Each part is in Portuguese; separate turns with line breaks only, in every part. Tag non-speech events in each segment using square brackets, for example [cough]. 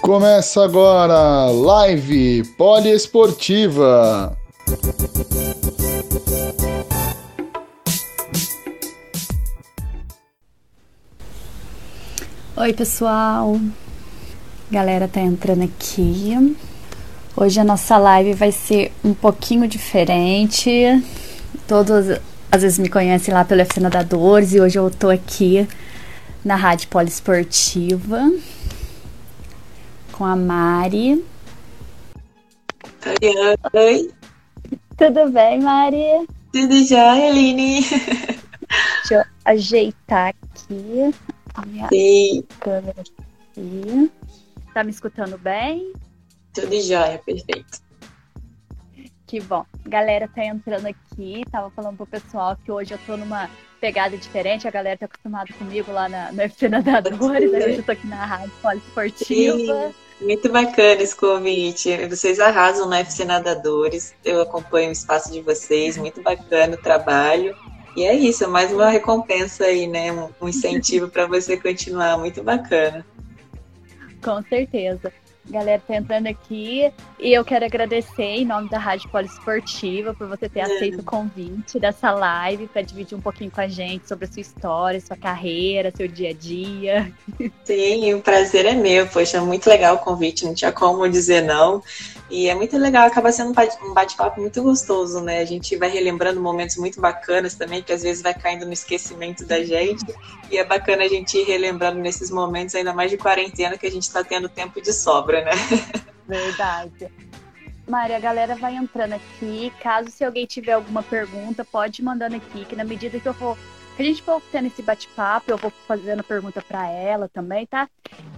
Começa agora live poliesportiva.
Oi, pessoal. Galera tá entrando aqui. Hoje a nossa live vai ser um pouquinho diferente. Todos às vezes me conhecem lá pelo FC Nadadores e hoje eu tô aqui na Rádio Poliesportiva com a Mari.
Oi, oi.
Tudo bem, Mari?
Tudo jóia, Aline?
Deixa eu ajeitar aqui a minha
Sim.
câmera aqui. Tá me escutando bem?
Tudo jóia, perfeito.
Que bom. Galera tá entrando aqui, tava falando pro pessoal que hoje eu tô numa pegada diferente, a galera tá acostumada comigo lá na, no FC Nadadores, aí hoje eu tô aqui na Rádio Poliesportiva.
Muito bacana esse convite. Vocês arrasam no FC Nadadores. Eu acompanho o espaço de vocês. Muito bacana o trabalho. E é isso, mais uma recompensa aí, né? Um incentivo para você continuar. Muito bacana.
Com certeza. Galera, tá entrando aqui e eu quero agradecer em nome da Rádio Poliesportiva por você ter aceito o convite dessa live para dividir um pouquinho com a gente sobre a sua história, sua carreira, seu dia a dia.
Sim, o prazer é meu. Poxa, muito legal o convite, não tinha como dizer não. E é muito legal, acaba sendo um bate-papo muito gostoso, né? A gente vai relembrando momentos muito bacanas também, que às vezes vai caindo no esquecimento da gente. E é bacana a gente ir relembrando nesses momentos, ainda mais de quarentena, que a gente está tendo tempo de sobra, né? [laughs]
Verdade. Mari, a galera vai entrando aqui. Caso se alguém tiver alguma pergunta, pode ir mandando aqui, que na medida que eu for a gente for tendo esse bate-papo, eu vou fazendo pergunta para ela também, tá?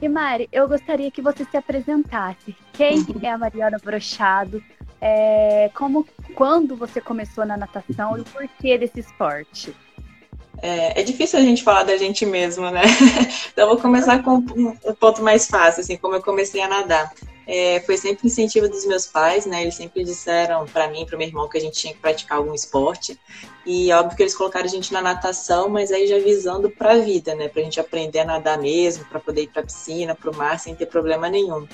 E Mari, eu gostaria que você se apresentasse. Quem é a Mariana Brochado? É, como, quando você começou na natação e o porquê desse esporte?
É, é, difícil a gente falar da gente mesmo, né? [laughs] Então vou começar com um, um ponto mais fácil, assim, como eu comecei a nadar. É, foi sempre incentivo dos meus pais, né? Eles sempre disseram para mim, para meu irmão, que a gente tinha que praticar algum esporte. E óbvio que eles colocaram a gente na natação, mas aí já visando para a vida, né? Para a gente aprender a nadar mesmo, para poder ir para a piscina, para o mar sem ter problema nenhum.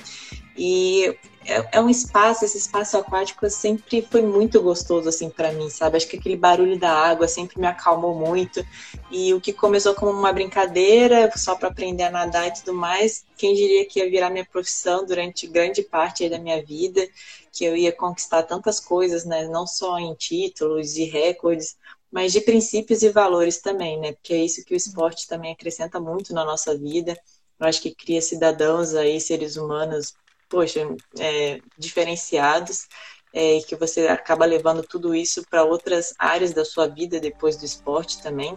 E é, é, um espaço, esse espaço aquático sempre foi muito gostoso assim para mim, sabe? Acho que aquele barulho da água sempre me acalmou muito. E o que começou como uma brincadeira, só para aprender a nadar e tudo mais, quem diria que ia virar minha profissão durante grande parte da minha vida, que eu ia conquistar tantas coisas, né? Não só em títulos e recordes, mas de princípios e valores também, né? Porque é isso que o esporte também acrescenta muito na nossa vida. Eu acho que cria cidadãos aí, seres humanos poxa, é, diferenciados é, que você acaba levando tudo isso para outras áreas da sua vida depois do esporte também.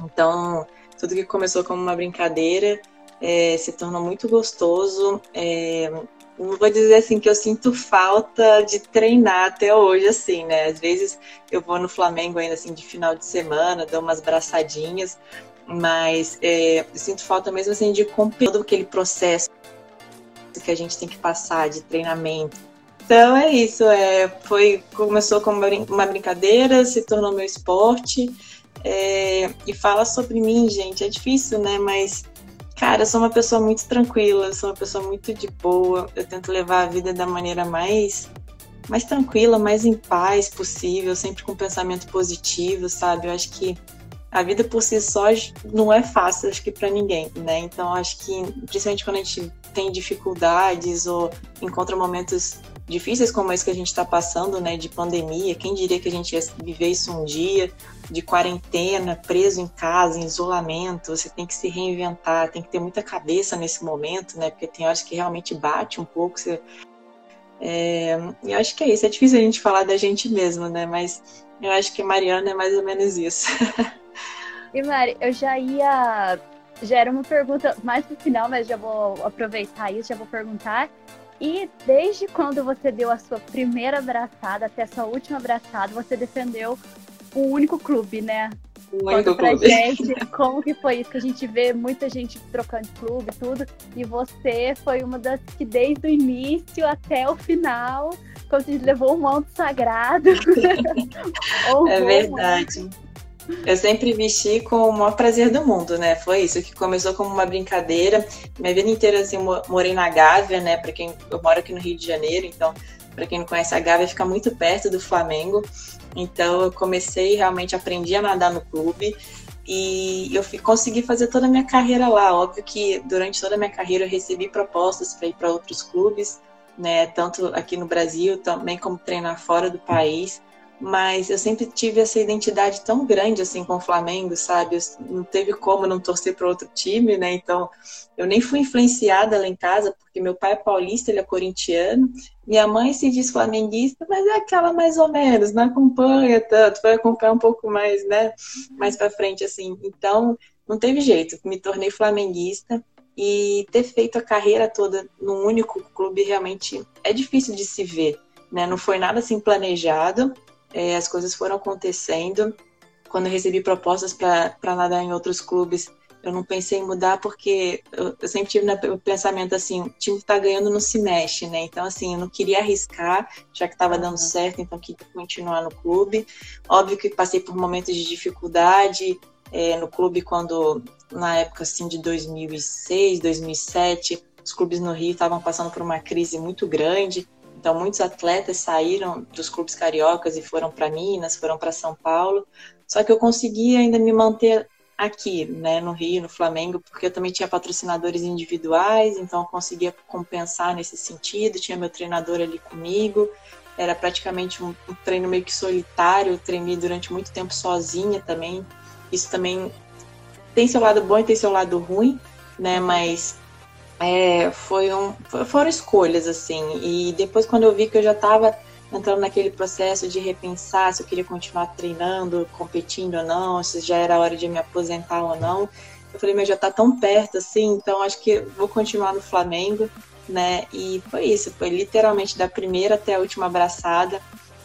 Então, tudo que começou como uma brincadeira é, se tornou muito gostoso. É, não vou dizer assim que eu sinto falta de treinar até hoje, assim, né? Às vezes eu vou no Flamengo ainda assim de final de semana, dou umas braçadinhas, mas é, sinto falta mesmo assim de cumprir todo aquele processo que a gente tem que passar de treinamento. Então é isso, é, foi começou como uma brincadeira, se tornou meu esporte é, e fala sobre mim, gente. É difícil, né? Mas cara, eu sou uma pessoa muito tranquila, sou uma pessoa muito de boa. Eu tento levar a vida da maneira mais mais tranquila, mais em paz possível, sempre com pensamento positivo, sabe? Eu acho que a vida por si só não é fácil, acho que para ninguém, né? Então acho que principalmente quando a gente tem dificuldades ou encontra momentos difíceis como esse que a gente está passando, né, de pandemia, quem diria que a gente ia viver isso um dia, de quarentena, preso em casa, em isolamento, você tem que se reinventar, tem que ter muita cabeça nesse momento, né, porque tem horas que realmente bate um pouco, você... É, eu acho que é isso, é difícil a gente falar da gente mesmo, né, mas eu acho que Mariana é mais ou menos isso. [laughs]
E Mari, eu já ia já era uma pergunta mais no final, mas já vou aproveitar isso, já vou perguntar. E desde quando você deu a sua primeira abraçada até a sua última abraçada, você defendeu um único clube, né? Conta pra clube. gente como que foi isso, que a gente vê muita gente trocando de clube e tudo, e você foi uma das que desde o início até o final, quando levou um manto sagrado. [laughs] [laughs]
é verdade. Eu sempre vesti com o maior prazer do mundo, né? Foi isso que começou como uma brincadeira. Minha vida inteira, assim, morei na Gávea, né? Para quem eu moro aqui no Rio de Janeiro, então, para quem não conhece a Gávea, fica muito perto do Flamengo. Então, eu comecei realmente aprendi a nadar no clube e eu consegui fazer toda a minha carreira lá. Óbvio que durante toda a minha carreira eu recebi propostas para ir para outros clubes, né? Tanto aqui no Brasil, também como treinar fora do país mas eu sempre tive essa identidade tão grande assim com o Flamengo, sabe? Não teve como não torcer para outro time, né? Então, eu nem fui influenciada lá em casa, porque meu pai é paulista, ele é corintiano, minha mãe se diz flamenguista, mas é aquela mais ou menos, não acompanha tanto, vai acompanhar um pouco mais, né? Mais para frente assim. Então, não teve jeito, me tornei flamenguista e ter feito a carreira toda num único clube realmente é difícil de se ver, né? Não foi nada assim planejado é, as coisas foram acontecendo. Quando eu recebi propostas para nadar em outros clubes, eu não pensei em mudar porque eu, eu sempre tive o pensamento assim, o time que tá ganhando não se mexe, né? Então, assim, eu não queria arriscar, já que estava dando certo, então queria continuar no clube. Óbvio que passei por momentos de dificuldade é, no clube quando, na época, assim, de 2006, 2007, os clubes no Rio estavam passando por uma crise muito grande. Então, muitos atletas saíram dos clubes cariocas e foram para Minas, foram para São Paulo. Só que eu consegui ainda me manter aqui, né, no Rio, no Flamengo, porque eu também tinha patrocinadores individuais, então eu conseguia compensar nesse sentido. Tinha meu treinador ali comigo. Era praticamente um, treino meio que solitário. Eu treinei durante muito tempo sozinha também. Isso também tem seu lado bom e tem seu lado ruim, né? Mas é, foi um, foram escolhas, assim. E depois, quando eu vi que eu já estava entrando naquele processo de repensar se eu queria continuar treinando, competindo ou não, se já era hora de me aposentar ou não, eu falei, mas já está tão perto, assim, então acho que vou continuar no Flamengo, né? E foi isso, foi literalmente da primeira até a última abraçada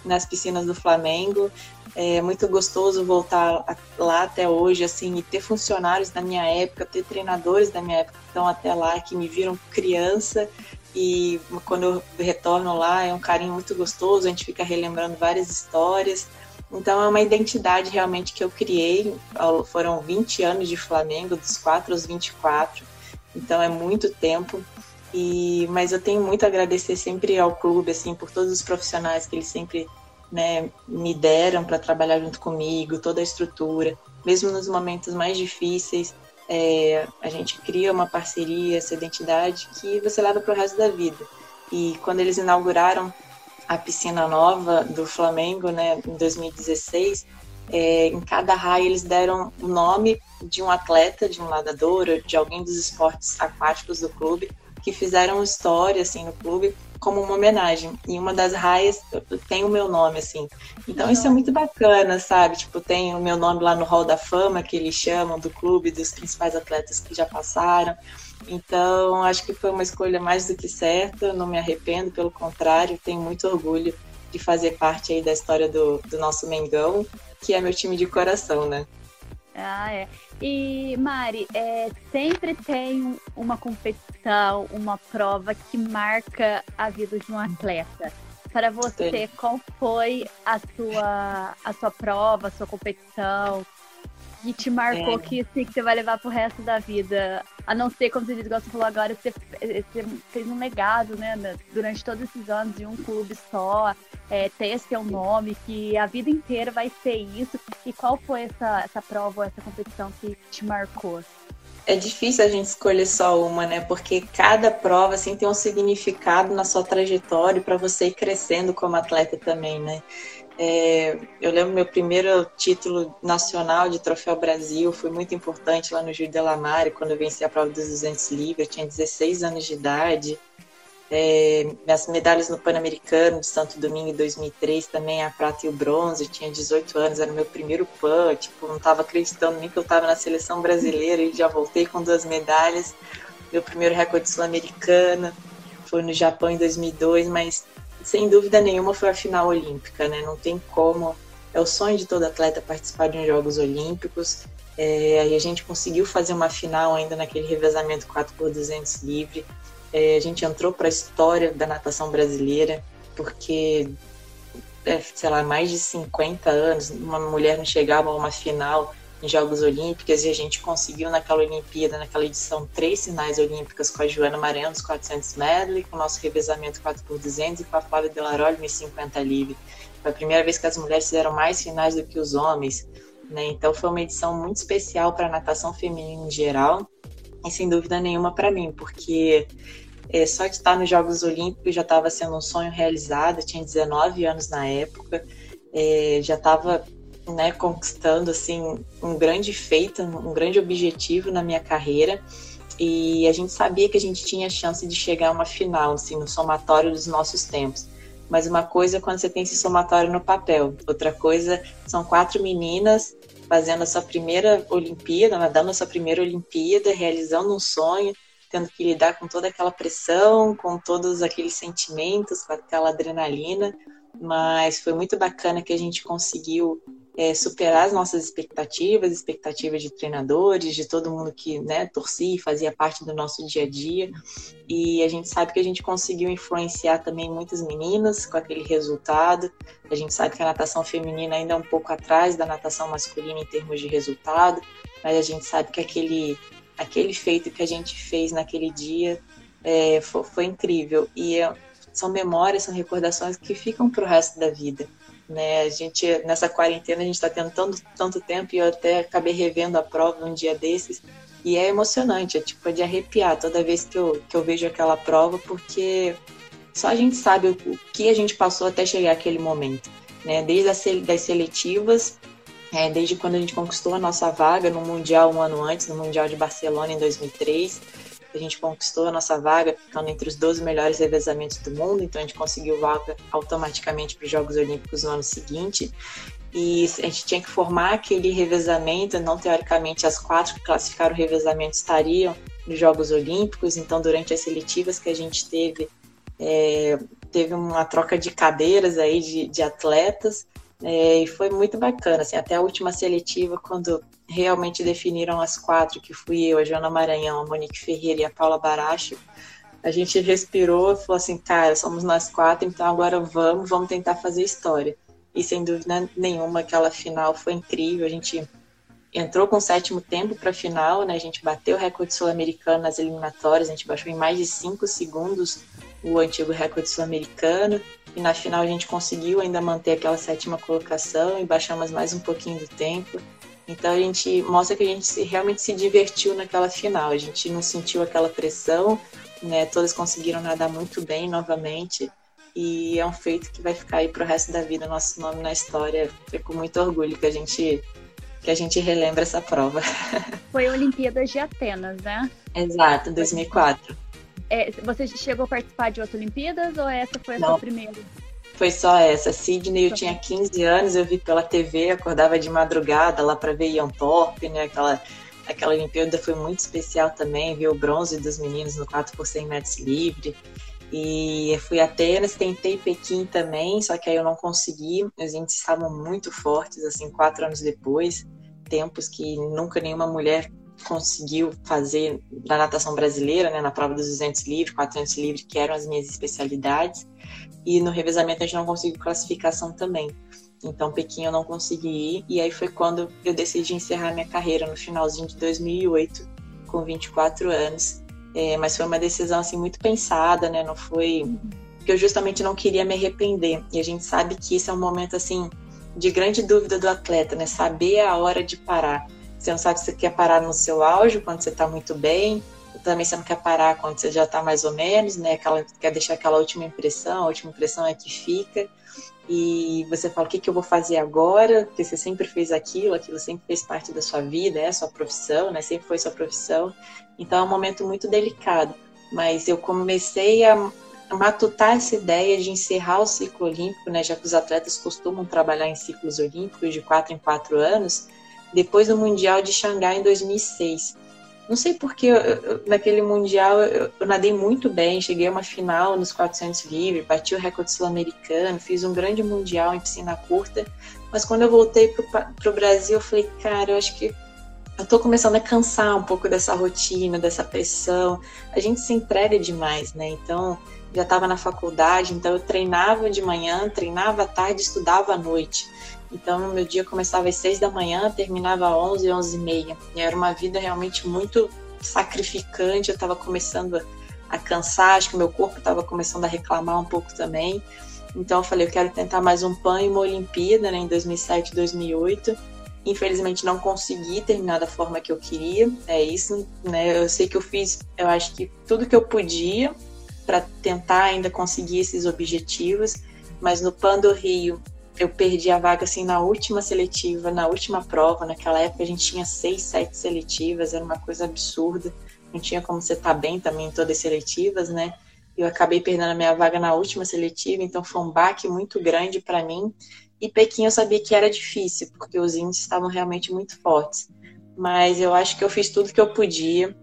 nas piscinas do Flamengo. É muito gostoso voltar lá até hoje, assim, e ter funcionários da minha época, ter treinadores da minha época que estão até lá, que me viram criança. E quando eu retorno lá, é um carinho muito gostoso, a gente fica relembrando várias histórias. Então é uma identidade realmente que eu criei. Foram 20 anos de Flamengo, dos 4 aos 24. Então é muito tempo. E, mas eu tenho muito a agradecer sempre ao clube, assim, por todos os profissionais que eles sempre né, me deram para trabalhar junto comigo, toda a estrutura, mesmo nos momentos mais difíceis, é, a gente cria uma parceria, essa identidade que você leva para o resto da vida. E quando eles inauguraram a piscina nova do Flamengo, né, em 2016, é, em cada raia eles deram o nome de um atleta, de um nadador, de alguém dos esportes aquáticos do clube, que fizeram história assim no clube como uma homenagem. E uma das raias tem o meu nome, assim. Então isso é muito bacana, sabe? Tipo, tem o meu nome lá no Hall da Fama, que eles chamam, do clube, dos principais atletas que já passaram. Então, acho que foi uma escolha mais do que certa, não me arrependo, pelo contrário, tenho muito orgulho de fazer parte aí da história do, do nosso Mengão, que é meu time de coração, né?
Ah, é. E, Mari, é, sempre tem uma competição, uma prova que marca a vida de um atleta. Para você, Sim. qual foi a sua, a sua prova, a sua competição? que te marcou, é. que, assim, que você vai levar pro resto da vida. A não ser, como você disse, você falou agora, você, você fez um legado, né, durante todos esses anos de um clube só, é, ter seu nome, que a vida inteira vai ser isso. E qual foi essa, essa prova, essa competição que te marcou?
É difícil a gente escolher só uma, né? Porque cada prova assim tem um significado na sua trajetória para você ir crescendo como atleta também, né? É, eu lembro meu primeiro título nacional de Troféu Brasil, foi muito importante lá no Júlio de Lamare, quando eu venci a prova dos 200 livres, eu tinha 16 anos de idade. É, minhas medalhas no Pan-Americano de Santo Domingo em 2003 também, a prata e o bronze, tinha 18 anos, era meu primeiro PAN, tipo, não estava acreditando nem que eu estava na seleção brasileira e já voltei com duas medalhas. Meu primeiro recorde sul-americana foi no Japão em 2002, mas sem dúvida nenhuma foi a final olímpica, né? Não tem como é o sonho de todo atleta participar de uns Jogos Olímpicos. É, aí a gente conseguiu fazer uma final ainda naquele revezamento 4 por 200 livre. É, a gente entrou para a história da natação brasileira, porque, é, sei lá, mais de 50 anos, uma mulher não chegava a uma final em Jogos Olímpicos e a gente conseguiu naquela Olimpíada, naquela edição, três finais olímpicas com a Joana Maranhão nos 400 medley, com o nosso revezamento 4 por 200 e com a Flávia Delaroli nos 50 livre. Foi a primeira vez que as mulheres fizeram mais finais do que os homens. Né? Então foi uma edição muito especial para a natação feminina em geral e sem dúvida nenhuma para mim, porque é, só de estar nos Jogos Olímpicos já estava sendo um sonho realizado. Tinha 19 anos na época, é, já estava né, conquistando assim um grande feito, um grande objetivo na minha carreira. E a gente sabia que a gente tinha chance de chegar a uma final, assim, no somatório dos nossos tempos. Mas uma coisa é quando você tem esse somatório no papel, outra coisa são quatro meninas fazendo a sua primeira Olimpíada, nadando a sua primeira Olimpíada, realizando um sonho, tendo que lidar com toda aquela pressão, com todos aqueles sentimentos, com aquela adrenalina. Mas foi muito bacana que a gente conseguiu é, superar as nossas expectativas, expectativas de treinadores, de todo mundo que né, torcia e fazia parte do nosso dia a dia. E a gente sabe que a gente conseguiu influenciar também muitas meninas com aquele resultado. A gente sabe que a natação feminina ainda é um pouco atrás da natação masculina em termos de resultado, mas a gente sabe que aquele, aquele feito que a gente fez naquele dia é, foi, foi, incrível. E é, são memórias, são recordações que ficam para o resto da vida. Né? A gente, nessa quarentena, a gente está tendo tanto, tanto tempo e eu até acabei revendo a prova um dia desses. E é emocionante, é tipo de arrepiar toda vez que eu, que eu vejo aquela prova, porque só a gente sabe o, o que a gente passou até chegar aquele momento. Né? Desde as, das seletivas, é, desde quando a gente conquistou a nossa vaga no Mundial um ano antes, no Mundial de Barcelona em 2003, a gente conquistou a nossa vaga, ficando entre os 12 melhores revezamentos do mundo, então a gente conseguiu vaga automaticamente para os Jogos Olímpicos no ano seguinte. E a gente tinha que formar aquele revezamento, não teoricamente as quatro que classificaram o revezamento estariam nos Jogos Olímpicos, então durante as seletivas que a gente teve, é, teve uma troca de cadeiras aí de, de atletas, é, e foi muito bacana, assim, até a última seletiva, quando realmente definiram as quatro, que fui eu, a Joana Maranhão, a Monique Ferreira e a Paula Baracho, a gente respirou e falou assim, cara, somos nós quatro, então agora vamos, vamos tentar fazer história. E sem dúvida nenhuma, aquela final foi incrível, a gente entrou com o sétimo tempo para a final, né? A gente bateu o recorde sul-americano nas eliminatórias, a gente baixou em mais de cinco segundos o antigo recorde sul-americano. E na final a gente conseguiu ainda manter aquela sétima colocação e baixamos mais um pouquinho do tempo. Então a gente mostra que a gente se, realmente se divertiu naquela final. A gente não sentiu aquela pressão, né? Todas conseguiram nadar muito bem novamente. E é um feito que vai ficar aí pro resto da vida, nosso nome na história. Fico com muito orgulho que a gente que a gente relembra essa prova. [laughs]
Foi a Olimpíadas de Atenas, né?
Exato, 2004.
É, você chegou a participar de outras Olimpíadas ou essa foi a Não. sua primeira?
Foi só essa. Sydney, eu tinha 15 anos, eu vi pela TV, acordava de madrugada lá para ver Ian Thorpe, né? Aquela, aquela Olimpíada foi muito especial também, ver o bronze dos meninos no 4 por 100 metros livre. E fui a Atenas, tentei Pequim também, só que aí eu não consegui. Os índices estavam muito fortes, assim, quatro anos depois. Tempos que nunca nenhuma mulher conseguiu fazer na natação brasileira, né, na prova dos 200 livres, 400 livres, que eram as minhas especialidades. E no revezamento a gente não conseguiu classificação também. Então, Pequim eu não consegui ir. E aí foi quando eu decidi encerrar minha carreira, no finalzinho de 2008, com 24 anos. É, mas foi uma decisão assim muito pensada, né? Não foi porque eu justamente não queria me arrepender. E a gente sabe que isso é um momento assim de grande dúvida do atleta, né? Saber a hora de parar. Você não sabe se você quer parar no seu auge, quando você está muito bem, também você não quer parar quando você já está mais ou menos, né? Aquela, quer deixar aquela última impressão, a última impressão é que fica. E você fala, o que, que eu vou fazer agora? Porque você sempre fez aquilo, aquilo sempre fez parte da sua vida, é sua profissão, né? Sempre foi sua profissão. Então é um momento muito delicado. Mas eu comecei a matutar essa ideia de encerrar o ciclo olímpico, né? Já que os atletas costumam trabalhar em ciclos olímpicos de quatro em quatro anos, depois do Mundial de Xangai em 2006. Não sei porque eu, eu, naquele mundial eu, eu, nadei muito bem, cheguei a uma final nos 400 livre, bati o recorde sul-americano, fiz um grande mundial em piscina curta. Mas quando eu voltei para o Brasil, eu falei, cara, eu acho que eu tô começando a cansar um pouco dessa rotina, dessa pressão. A gente se entrega demais, né? Então, já estava na faculdade, então eu treinava de manhã, treinava à tarde, estudava à noite. Então, meu dia começava às seis da manhã, terminava às onze, onze e meia. E era uma vida realmente muito sacrificante. Eu estava começando a cansar, acho que meu corpo estava começando a reclamar um pouco também. Então, eu falei, eu quero tentar mais um PAN e uma Olimpíada, né, em 2007, 2008. Infelizmente, não consegui terminar da forma que eu queria. É isso, né? Eu sei que eu fiz, eu acho que tudo que eu podia para tentar ainda conseguir esses objetivos, mas no PAN do Rio eu perdi a vaga assim na última seletiva, na última prova. Naquela época a gente tinha seis, sete seletivas, era uma coisa absurda. Não tinha como você estar tá bem também em todas as seletivas, né? Eu acabei perdendo a minha vaga na última seletiva, então foi um baque muito grande para mim. E Pequim eu sabia que era difícil, porque os índices estavam realmente muito fortes. Mas eu acho que eu fiz tudo que eu podia.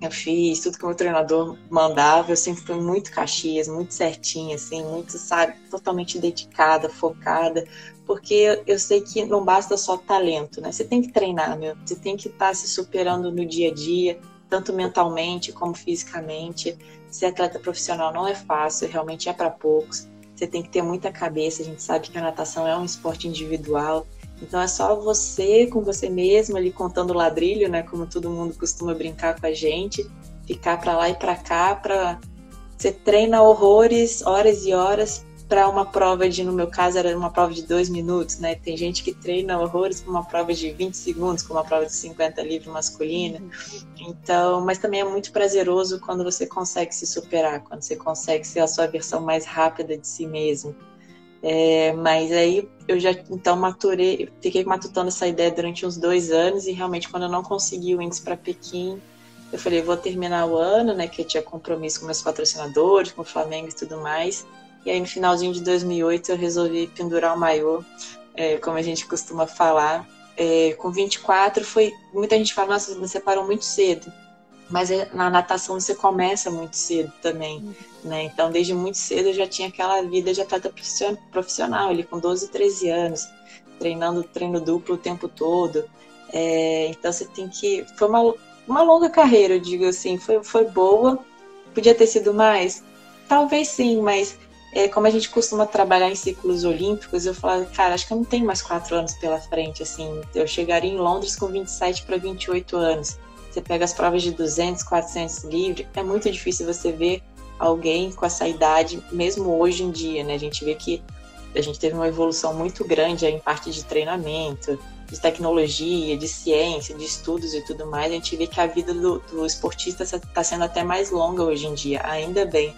Eu fiz tudo que o meu treinador mandava. Eu sempre fui muito Caxias, muito certinha, assim, muito, sabe, totalmente dedicada, focada. Porque eu sei que não basta só talento, né? Você tem que treinar, meu. Você tem que estar tá se superando no dia a dia, tanto mentalmente como fisicamente. Ser atleta profissional não é fácil, realmente é para poucos. Você tem que ter muita cabeça. A gente sabe que a natação é um esporte individual. Então é só você com você mesmo ali contando ladrilho, né? Como todo mundo costuma brincar com a gente, ficar para lá e para cá, para você treina horrores, horas e horas para uma prova de, no meu caso, era uma prova de dois minutos, né? Tem gente que treina horrores para uma prova de 20 segundos, como uma prova de 50 livre masculina. Então, mas também é muito prazeroso quando você consegue se superar, quando você consegue ser a sua versão mais rápida de si mesmo. É, mas aí eu já então maturei, fiquei matutando essa ideia durante uns dois anos e realmente quando eu não consegui o índice para Pequim, eu falei, vou terminar o ano, né, que eu tinha compromisso com meus patrocinadores, com o Flamengo e tudo mais. E aí no finalzinho de 2008 eu resolvi pendurar o maiô, é, como a gente costuma falar. É, com 24 foi, muita gente fala, nossa, você parou muito cedo mas é, na natação você começa muito cedo também, uhum. Né? Então, desde muito cedo eu já tinha aquela vida de atleta profissional, ali com 12, 13 anos, treinando treino duplo o tempo todo. É, então, você tem que. Foi uma, uma longa carreira, eu digo assim, foi, foi boa. Podia ter sido mais? Talvez sim, mas é, como a gente costuma trabalhar em ciclos olímpicos, eu falo, cara, acho que eu não tenho mais quatro anos pela frente, assim. Eu chegaria em Londres com 27 para 28 anos. Você pega as provas de 200, 400 livre, é muito difícil você ver alguém com essa idade, mesmo hoje em dia, né? A gente vê que a gente teve uma evolução muito grande em parte de treinamento, de tecnologia, de ciência, de estudos e tudo mais. A gente vê que a vida do, do esportista está sendo até mais longa hoje em dia, ainda bem.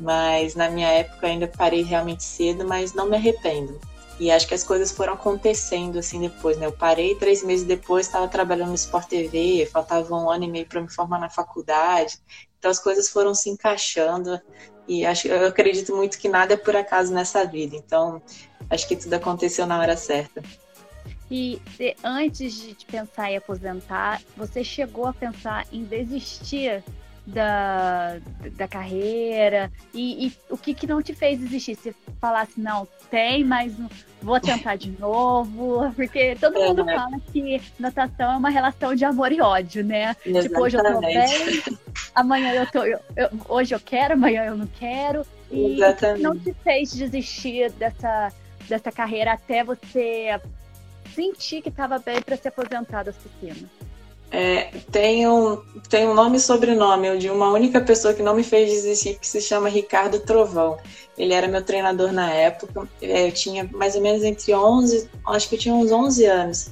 Mas na minha época ainda parei realmente cedo, mas não me arrependo. E acho que as coisas foram acontecendo assim depois, né? Eu parei três meses depois, estava trabalhando no Sport TV, faltava um ano e meio para me formar na faculdade. Então as coisas foram se encaixando e acho, eu acredito muito que nada é por acaso nessa vida. Então acho que tudo aconteceu na hora certa.
E antes de pensar em aposentar, você chegou a pensar em desistir da, da carreira? E, e, o que, que não te fez desistir? Se falasse, não, tem, mas vou tentar de novo. [laughs] Porque todo mundo é, fala que natação é uma relação de amor e ódio, né? Exatamente. Tipo, hoje eu tô bem, amanhã eu tô. Eu, eu, hoje eu quero, amanhã eu não quero. E Exatamente. não te fez desistir dessa, dessa carreira até você sentir que estava bem para se aposentar das piscinas?
É, tem, um, tem um nome e sobrenome de uma única pessoa que não me fez desistir, que se chama Ricardo Trovão. Ele era meu treinador na época. É, eu tinha mais ou menos entre 11, acho que eu tinha uns 11 anos.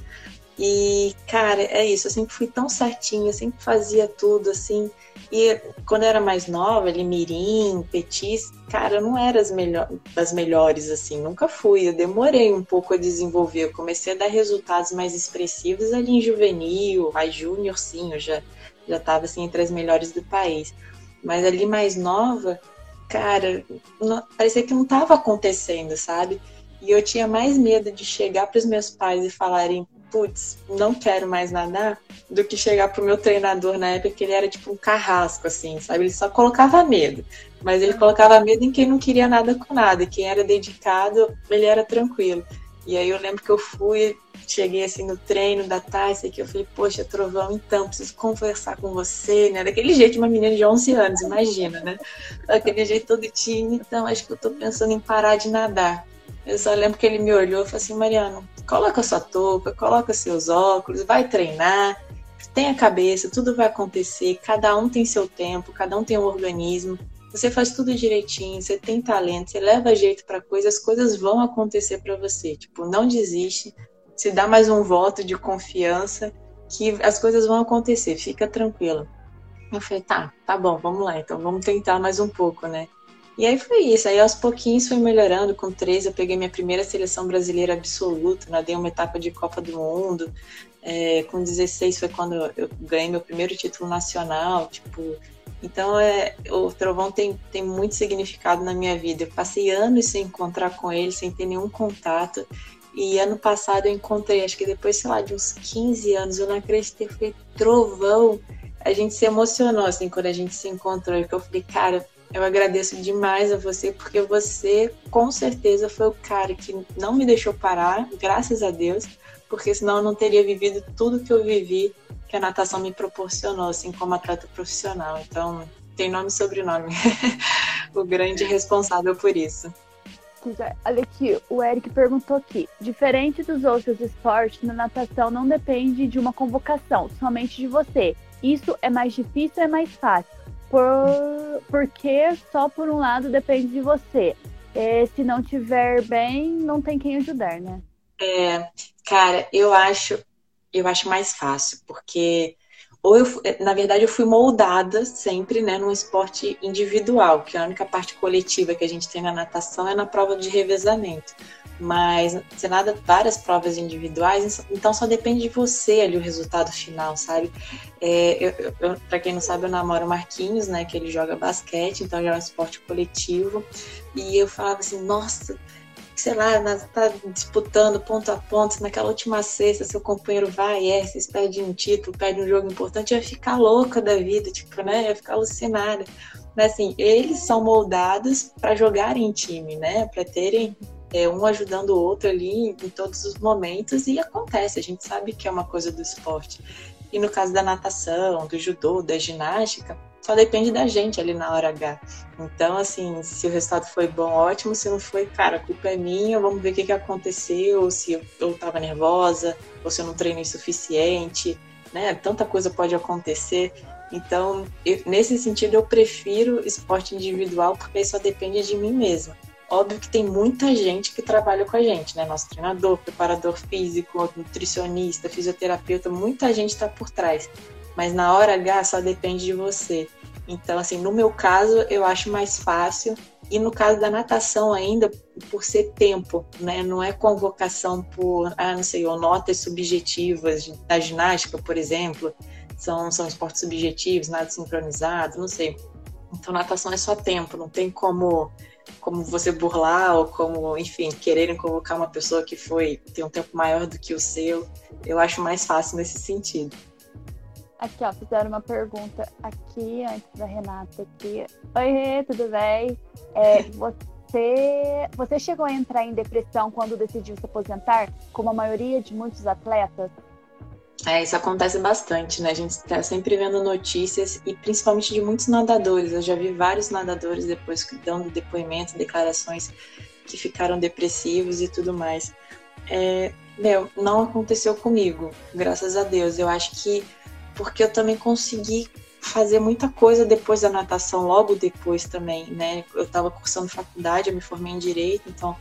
E, cara, é isso. Eu sempre fui tão certinha, sempre fazia tudo assim. E quando eu era mais nova, ali, mirim, petis, cara, eu não era as melhor, das melhores, assim, nunca fui. Eu demorei um pouco a desenvolver. Eu comecei a dar resultados mais expressivos ali em juvenil, a júnior, sim, eu já, já tava, assim, entre as melhores do país. Mas ali mais nova, cara, não, parecia que não tava acontecendo, sabe? E eu tinha mais medo de chegar para os meus pais e falarem putz, não quero mais nadar, do que chegar pro meu treinador na época que ele era tipo um carrasco, assim, sabe? Ele só colocava medo. Mas ele colocava medo em quem não queria nada com nada. Quem era dedicado, ele era tranquilo. E aí eu lembro que eu fui, cheguei assim no treino da Tassi, que eu falei, poxa, Trovão, então, preciso conversar com você, né? Daquele jeito, uma menina de 11 anos, imagina, né? Daquele jeito todo tímido, então acho que eu tô pensando em parar de nadar. Eu só lembro que ele me olhou e falou assim, Mariano, coloca sua touca, coloca seus óculos, vai treinar, tenha cabeça, tudo vai acontecer, cada um tem seu tempo, cada um tem um organismo. Você faz tudo direitinho, você tem talento, você leva jeito para coisas, as coisas vão acontecer para você. Tipo, não desiste, se dá mais um voto de confiança que as coisas vão acontecer, fica tranquila. Eu falei, tá, tá bom, vamos lá, então vamos tentar mais um pouco, né? E aí foi isso, aí aos pouquinhos foi melhorando, com 13 eu peguei minha primeira seleção brasileira absoluta, nadei uma etapa de Copa do Mundo, é, com 16 foi quando eu ganhei meu primeiro título nacional, tipo, então, é, o trovão tem, tem muito significado na minha vida. Eu passei anos sem encontrar com ele, sem ter nenhum contato. E ano passado eu encontrei, acho que depois, sei lá, de uns 15 anos, eu não acreditei, foi trovão. A gente se emocionou, assim, quando a gente se encontrou. E eu falei, cara, eu agradeço demais a você, porque você, com certeza, foi o cara que não me deixou parar, graças a Deus, porque senão eu não teria vivido tudo que eu vivi que a natação me proporcionou, assim, como atleta profissional. Então, tem nome e sobrenome. [laughs] o grande responsável por isso.
Olha aqui, o Eric perguntou aqui. Diferente dos outros esportes, na natação não depende de uma convocação, somente de você. Isso é mais difícil ou é mais fácil? Por, porque só por um lado depende de você. É, se não tiver bem, não tem quem ajudar, né?
É, cara, eu acho eu acho mais fácil, porque ou eu, na verdade, eu fui moldada sempre, né, num esporte individual, que a única parte coletiva que a gente tem na natação é na prova de revezamento. Mas você nada várias provas individuais, então só depende de você ali o resultado final, sabe? É, eu, eu, pra quem não sabe, eu namoro o Marquinhos, né, que ele joga basquete, então já é um esporte coletivo. E eu falava assim, nossa, sei lá, tá disputando ponto a ponto, naquela última sexta, seu companheiro vai, é, vocês perdem um título, perdem um jogo importante, ia ficar louca da vida, tipo, né? Ia ficar alucinada. Mas assim, eles são moldados para jogarem em time, né? Para terem é, um ajudando o outro ali em todos os momentos e acontece, a gente sabe que é uma coisa do esporte. E no caso da natação, do judô, da ginástica, só depende da gente ali na hora H. Então, assim, se o resultado foi bom, ótimo. Se não foi, cara, a culpa é minha. Vamos ver o que, que aconteceu. Se eu, eu tava nervosa, ou se eu não treinei suficiente, né? Tanta coisa pode acontecer. Então, eu, nesse sentido, eu prefiro esporte individual porque só depende de mim mesma. Óbvio que tem muita gente que trabalha com a gente, né? Nosso treinador, preparador físico, nutricionista, fisioterapeuta, muita gente está por trás mas na hora H só depende de você. Então, assim, no meu caso, eu acho mais fácil. E no caso da natação ainda, por ser tempo, né? Não é convocação por, ah, não sei, ou notas subjetivas da ginástica, por exemplo. São, são esportes subjetivos, nada sincronizado, não sei. Então, natação é só tempo, não tem como como você burlar ou como, enfim, quererem convocar uma pessoa que foi tem um tempo maior do que o seu. Eu acho mais fácil nesse sentido.
Aqui, ó, fizeram uma pergunta aqui antes da Renata aqui. Oi, tudo bem? É, você, você chegou a entrar em depressão quando decidiu se aposentar, como a maioria de muitos atletas?
É, isso acontece bastante, né? A gente está sempre vendo notícias e principalmente de muitos nadadores. Eu já vi vários nadadores depois dando depoimentos, declarações que ficaram depressivos e tudo mais. É, meu, não aconteceu comigo, graças a Deus. Eu acho que porque eu também consegui fazer muita coisa depois da natação, logo depois também, né? Eu estava cursando faculdade, eu me formei em direito, então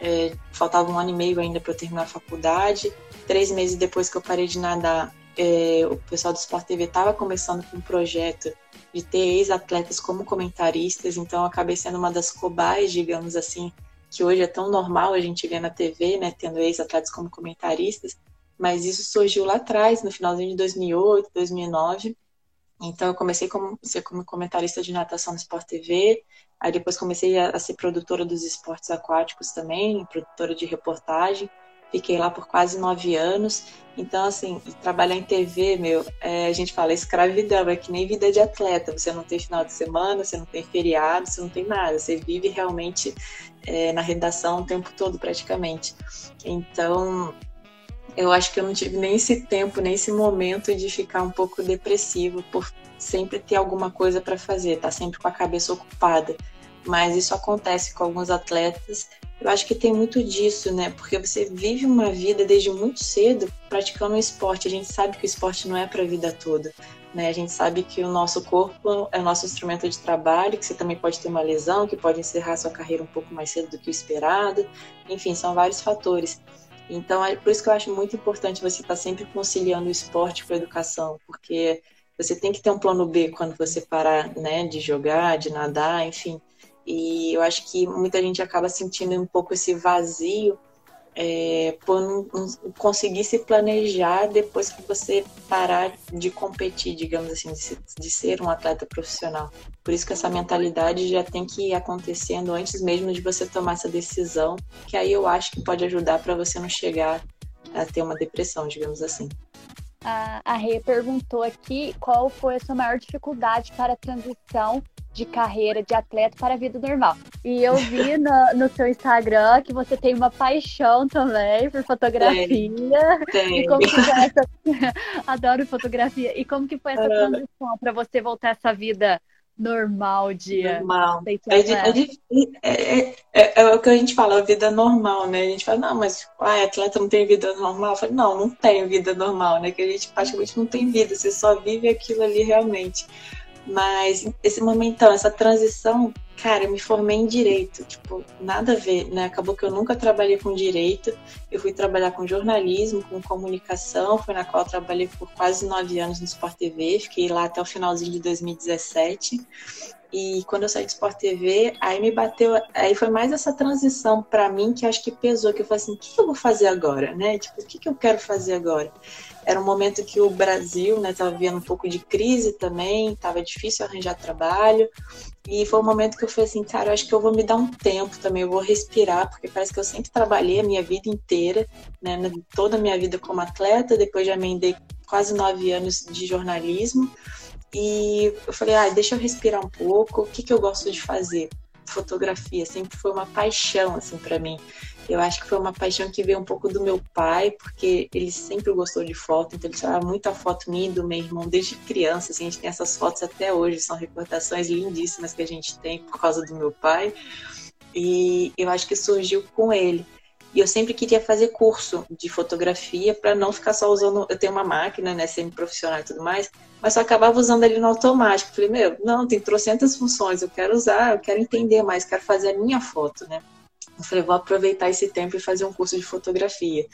é, faltava um ano e meio ainda para eu terminar a faculdade. Três meses depois que eu parei de nadar, é, o pessoal do Sport TV estava começando com um projeto de ter ex-atletas como comentaristas, então eu acabei sendo uma das cobaias, digamos assim, que hoje é tão normal a gente ver na TV, né, tendo ex-atletas como comentaristas mas isso surgiu lá atrás, no finalzinho de 2008, 2009. Então eu comecei como, ser como comentarista de natação no Sport TV, aí depois comecei a, a ser produtora dos esportes aquáticos também, produtora de reportagem. Fiquei lá por quase nove anos. Então, assim, trabalhar em TV, meu, é, a gente fala escravidão, é que nem vida de atleta. Você não tem final de semana, você não tem feriado, você não tem nada. Você vive realmente é, na redação o tempo todo, praticamente. Então, eu acho que eu não tive nem esse tempo, nem esse momento de ficar um pouco depressivo por sempre ter alguma coisa para fazer, tá sempre com a cabeça ocupada. Mas isso acontece com alguns atletas eu acho que tem muito disso, né? Porque você vive uma vida desde muito cedo praticando esporte. A gente sabe que o esporte não é para a vida toda. Né? A gente sabe que o nosso corpo é o nosso instrumento de trabalho, que você também pode ter uma lesão, que pode encerrar sua carreira um pouco mais cedo do que o esperado. Enfim, são vários fatores. Então, é por isso que eu acho muito importante você estar sempre conciliando o esporte com a educação, porque você tem que ter um plano B quando você parar né, de jogar, de nadar, enfim. E eu acho que muita gente acaba sentindo um pouco esse vazio é, por não, conseguir se planejar depois que você parar de competir, digamos assim, de, de, ser um atleta profissional. Por isso que essa mentalidade já tem que ir acontecendo antes mesmo de você tomar essa decisão, que aí eu acho que pode ajudar para você não chegar a ter uma depressão, digamos assim.
A, a Rê perguntou aqui qual foi a sua maior dificuldade para a transição de carreira de atleta para a vida normal. E eu vi no, no seu Instagram que você tem uma paixão também por fotografia. Tem, tem. E como que foi essa... [laughs] Adoro fotografia. E como que foi essa transição para você voltar a essa vida normal de
normal é, é, é, é, é, o que a gente fala a vida normal né a gente fala não mas ah, atleta não tem vida normal eu falo, não não tem vida normal né que a gente praticamente não tem vida você só vive aquilo ali realmente mas esse momentão, essa transição, cara, eu me formei em direito, tipo, nada a ver, né? Acabou que eu nunca trabalhei com direito, eu fui trabalhar com jornalismo, com comunicação, foi na qual eu trabalhei por quase nove anos no Sport TV, fiquei lá até o finalzinho de 2017. E quando eu saí do Sport TV, aí me bateu, aí foi mais essa transição para mim que acho que pesou, que eu falei assim, o que eu vou fazer agora, né? Tipo, o que eu quero fazer agora? Era um momento que o Brasil, né, estava vivendo um pouco de crise também, estava difícil arranjar trabalho. E foi um momento que eu falei assim, cara, eu acho que eu vou me dar um tempo também, eu vou respirar, porque parece que eu sempre trabalhei a minha vida inteira, né, toda a minha vida como atleta, depois já emendei quase nove anos de jornalismo. E eu falei, ah, deixa eu respirar um pouco, o que, que eu gosto de fazer? Fotografia sempre foi uma paixão, assim, para mim. Eu acho que foi uma paixão que veio um pouco do meu pai, porque ele sempre gostou de foto, então ele tirava muita foto minha e do meu irmão desde criança. Assim, a gente tem essas fotos até hoje, são recordações lindíssimas que a gente tem por causa do meu pai. E eu acho que surgiu com ele. E eu sempre queria fazer curso de fotografia para não ficar só usando. Eu tenho uma máquina, né, semi-profissional e tudo mais, mas só acabava usando ali no automático. Falei, meu, não, tem trocentas funções, eu quero usar, eu quero entender mais, quero fazer a minha foto, né? Eu falei, vou aproveitar esse tempo e fazer um curso de fotografia.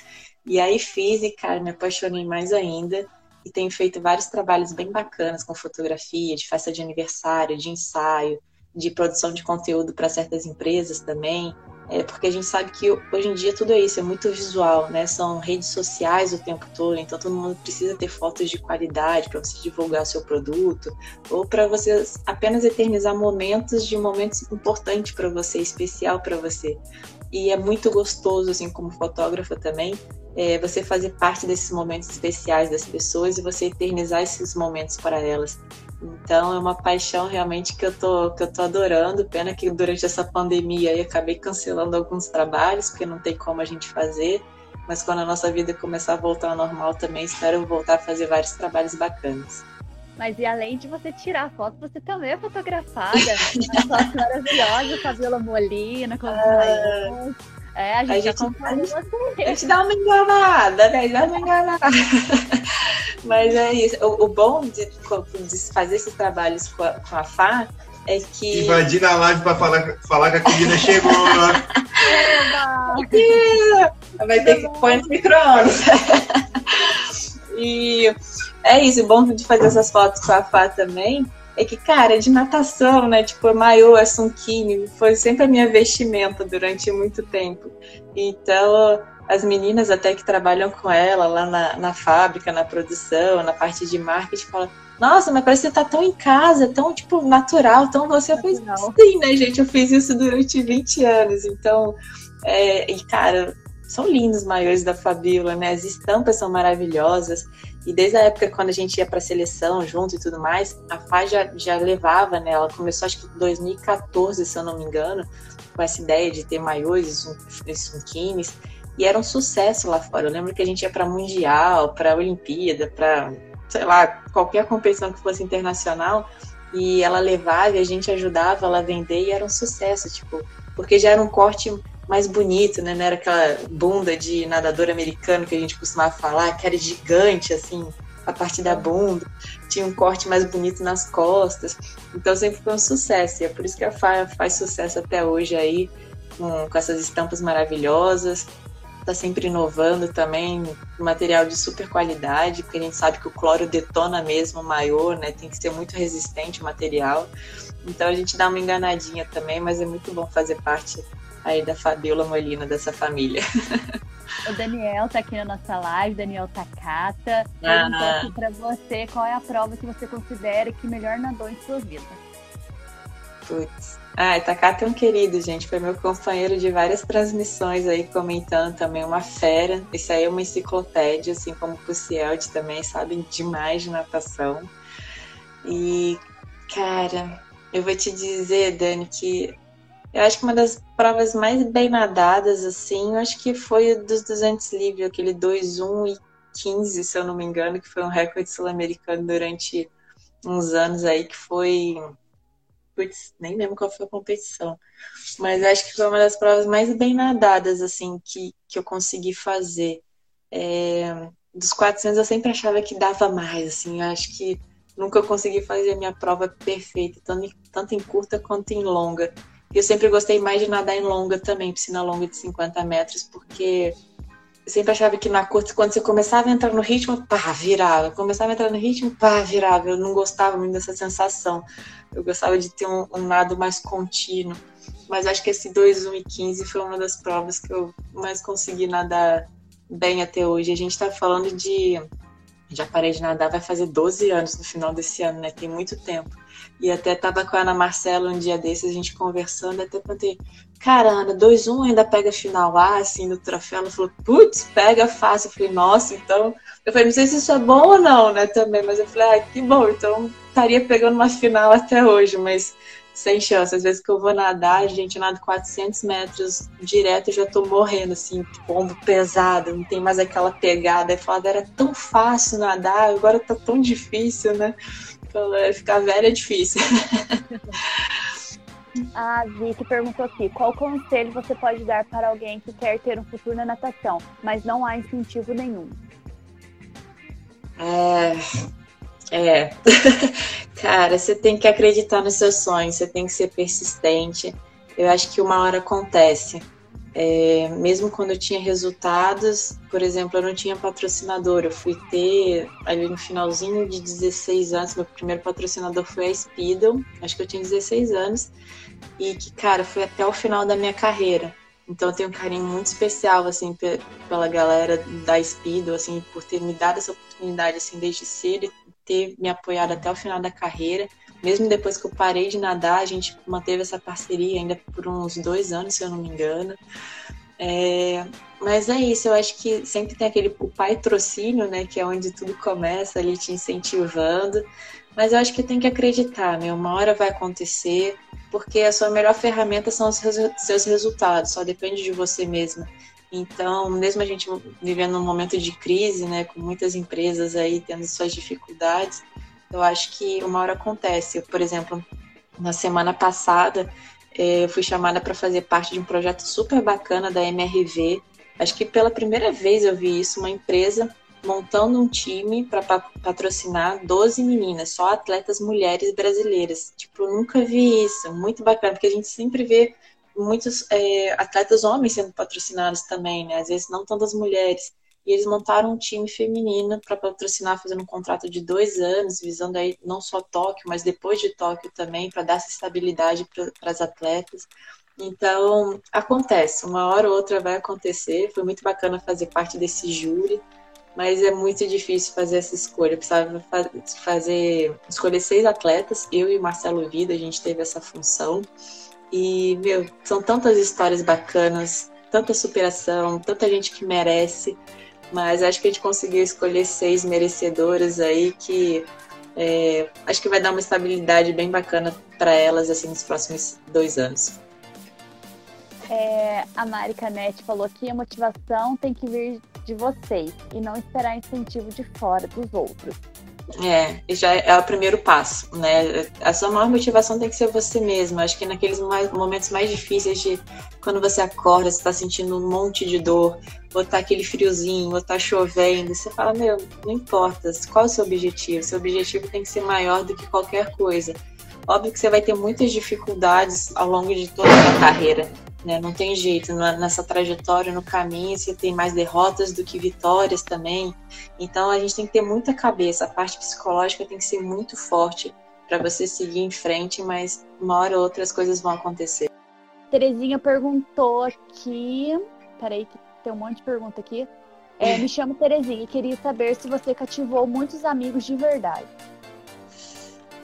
E aí fiz e, cara, me apaixonei mais ainda. E tenho feito vários trabalhos bem bacanas com fotografia, de festa de aniversário, de ensaio, de produção de conteúdo para certas empresas também. É, porque a gente sabe que hoje em dia tudo é isso, é muito visual, né? São redes sociais o tempo todo, então todo mundo precisa ter fotos de qualidade para você divulgar o seu produto, ou para você apenas eternizar momentos de momentos importantes para você, especial para você. E é muito gostoso, assim, como fotógrafa também, é, você fazer parte desses momentos especiais das pessoas e você eternizar esses momentos para elas. Então é uma paixão realmente que eu tô, que eu tô adorando. Pena que durante essa pandemia aí acabei cancelando alguns trabalhos, porque não tem como a gente fazer. Mas quando a nossa vida começar a voltar ao normal também, espero voltar a fazer vários trabalhos bacanas.
Mas e além de você tirar foto, você também é fotografada. As fotos maravilhosas, cabelo molina, com ah, É, a gente, a gente.
A gente dá uma enganada, né? Dá uma enganada. [laughs] Mas é isso. O, o bom de, de, fazer esses trabalhos com a, com a FA é que.
Invadir na live pra falar, falar que a comida chegou. [laughs]
Vai ter que pôr no micro-ondas. [laughs] e é isso. O bom de fazer essas fotos com a FA também é que, cara, é de natação, né? Tipo, maiô, é sunquinho, foi sempre a minha vestimenta durante muito tempo. Então, as meninas até que trabalham com ela lá na, na fábrica, na produção, na parte de marketing, falam, nossa, mas parece que você tá tão em casa, tão, tipo, natural, tão você. Eu falei, sim, né, gente? Eu fiz isso durante 20 anos, então, é, e cara, são lindos os maiores da Fabiola, né? As estampas são maravilhosas. E desde a época quando a gente ia para a seleção junto e tudo mais, a Fá já, já levava, né? Ela começou acho que em 2014, se eu não me engano, com essa ideia de ter maiores e sunquines. E era um sucesso lá fora. Eu lembro que a gente ia para Mundial, para Olimpíada, para, sei lá, qualquer competição que fosse internacional. E ela levava e a gente ajudava ela a vender e era um sucesso, tipo, porque já era um corte mais bonito, né? Não era aquela bunda de nadador americano que a gente costumava falar, que era gigante, assim, a parte da bunda. Tinha um corte mais bonito nas costas. Então sempre foi um sucesso. E é por isso que a Faia faz sucesso até hoje aí, com, com essas estampas maravilhosas. Tá sempre inovando também, material de super qualidade, porque a gente sabe que o cloro detona mesmo maior, né? Tem que ser muito resistente o material. Então a gente dá uma enganadinha também, mas é muito bom fazer parte aí da Fabiola Molina, dessa família.
O Daniel tá aqui na nossa live, Daniel Takata. Ah. aqui pra você qual é a prova que você considera que melhor nadou em sua vida.
Putz. Ah, Takata é um querido, gente. Foi meu companheiro de várias transmissões aí, comentando também, uma fera. Esse aí é uma enciclopédia, assim como o Cielde também, sabem demais de natação. E, cara, eu vou te dizer, Dani, que eu acho que uma das provas mais bem nadadas, assim, eu acho que foi dos 200 livre, aquele 2-1 e 15, se eu não me engano, que foi um recorde sul-americano durante uns anos aí, que foi. Putz, nem lembro qual foi a competição. Mas acho que foi uma das provas mais bem nadadas, assim, que, que eu consegui fazer. É, dos 400 eu sempre achava que dava mais, assim, eu acho que nunca consegui fazer a minha prova perfeita, tanto em, tanto em curta quanto em longa. Eu sempre gostei mais de nadar em longa também, piscina longa de 50 metros, porque eu sempre achava que na curta, quando você começava a entrar no ritmo, pá, virava. Começava a entrar no ritmo, pá, virava. Eu não gostava muito dessa sensação. Eu gostava de ter um, um nado mais contínuo. Mas acho que esse 2, 1 e 15 foi uma das provas que eu mais consegui nadar bem até hoje. A gente está falando de. Já parei de nadar, vai fazer 12 anos no final desse ano, né? Tem muito tempo. E até tava com a Ana Marcela um dia desses, a gente conversando, até perguntei, cara, Ana, 2-1 um ainda pega final A, assim, no troféu. Ela falou, putz, pega fácil. Eu falei, nossa, então. Eu falei, não sei se isso é bom ou não, né, também, mas eu falei, ah, que bom, então estaria pegando uma final até hoje, mas sem chance. Às vezes que eu vou nadar, gente nada 400 metros direto, eu já tô morrendo, assim, ombro pesado, não tem mais aquela pegada. Aí falava, era tão fácil nadar, agora tá tão difícil, né? Ficar velha é difícil.
A [laughs] [laughs] Vicky perguntou aqui: qual conselho você pode dar para alguém que quer ter um futuro na natação, mas não há incentivo nenhum?
É. É. [laughs] Cara, você tem que acreditar nos seus sonhos, você tem que ser persistente. Eu acho que uma hora acontece. É, mesmo quando eu tinha resultados, por exemplo, eu não tinha patrocinador. Eu fui ter ali no finalzinho de 16 anos, meu primeiro patrocinador foi a Speedo, acho que eu tinha 16 anos, e que, cara, foi até o final da minha carreira. Então eu tenho um carinho muito especial, assim, pela galera da Speedo, assim, por ter me dado essa oportunidade, assim, desde cedo e ter me apoiado até o final da carreira. Mesmo depois que eu parei de nadar, a gente manteve essa parceria ainda por uns dois anos, se eu não me engano. É, mas é isso, eu acho que sempre tem aquele patrocínio, né, que é onde tudo começa, ali te incentivando. Mas eu acho que tem que acreditar, né? Uma hora vai acontecer, porque a sua melhor ferramenta são os seus resultados, só depende de você mesma. Então, mesmo a gente vivendo um momento de crise, né, com muitas empresas aí tendo suas dificuldades, eu acho que uma hora acontece. Eu, por exemplo, na semana passada, eh, eu fui chamada para fazer parte de um projeto super bacana da MRV. Acho que pela primeira vez eu vi isso, uma empresa montando um time para patrocinar 12 meninas, só atletas mulheres brasileiras. Tipo, nunca vi isso. Muito bacana, porque a gente sempre vê muitos é, atletas homens sendo patrocinados também, né? Às vezes não tantas mulheres. E eles montaram um time feminino para patrocinar, fazendo um contrato de dois anos, visando aí não só Tóquio, mas depois de Tóquio também, para dar essa estabilidade para as atletas. Então, acontece, uma hora ou outra vai acontecer. Foi muito bacana fazer parte desse júri, mas é muito difícil fazer essa escolha. Eu precisava fazer, escolher seis atletas, eu e o Marcelo Vida, a gente teve essa função. E, meu, são tantas histórias bacanas tanta superação, tanta gente que merece, mas acho que a gente conseguiu escolher seis merecedoras aí que é, acho que vai dar uma estabilidade bem bacana para elas assim nos próximos dois anos.
É, a Mari Canete falou que a motivação tem que vir de vocês e não esperar incentivo de fora dos outros.
É, já é o primeiro passo, né? A sua maior motivação tem que ser você mesmo. Acho que naqueles mais, momentos mais difíceis de quando você acorda, você está sentindo um monte de dor, ou tá aquele friozinho, ou tá chovendo, você fala, meu, não importa, qual é o seu objetivo? Seu objetivo tem que ser maior do que qualquer coisa. Óbvio que você vai ter muitas dificuldades ao longo de toda a sua carreira, né? Não tem jeito, nessa trajetória, no caminho, você tem mais derrotas do que vitórias também. Então a gente tem que ter muita cabeça, a parte psicológica tem que ser muito forte para você seguir em frente, mas uma hora ou outra as coisas vão acontecer.
Terezinha perguntou aqui. Peraí, que tem um monte de pergunta aqui. É, me chamo Terezinha e queria saber se você cativou muitos amigos de verdade.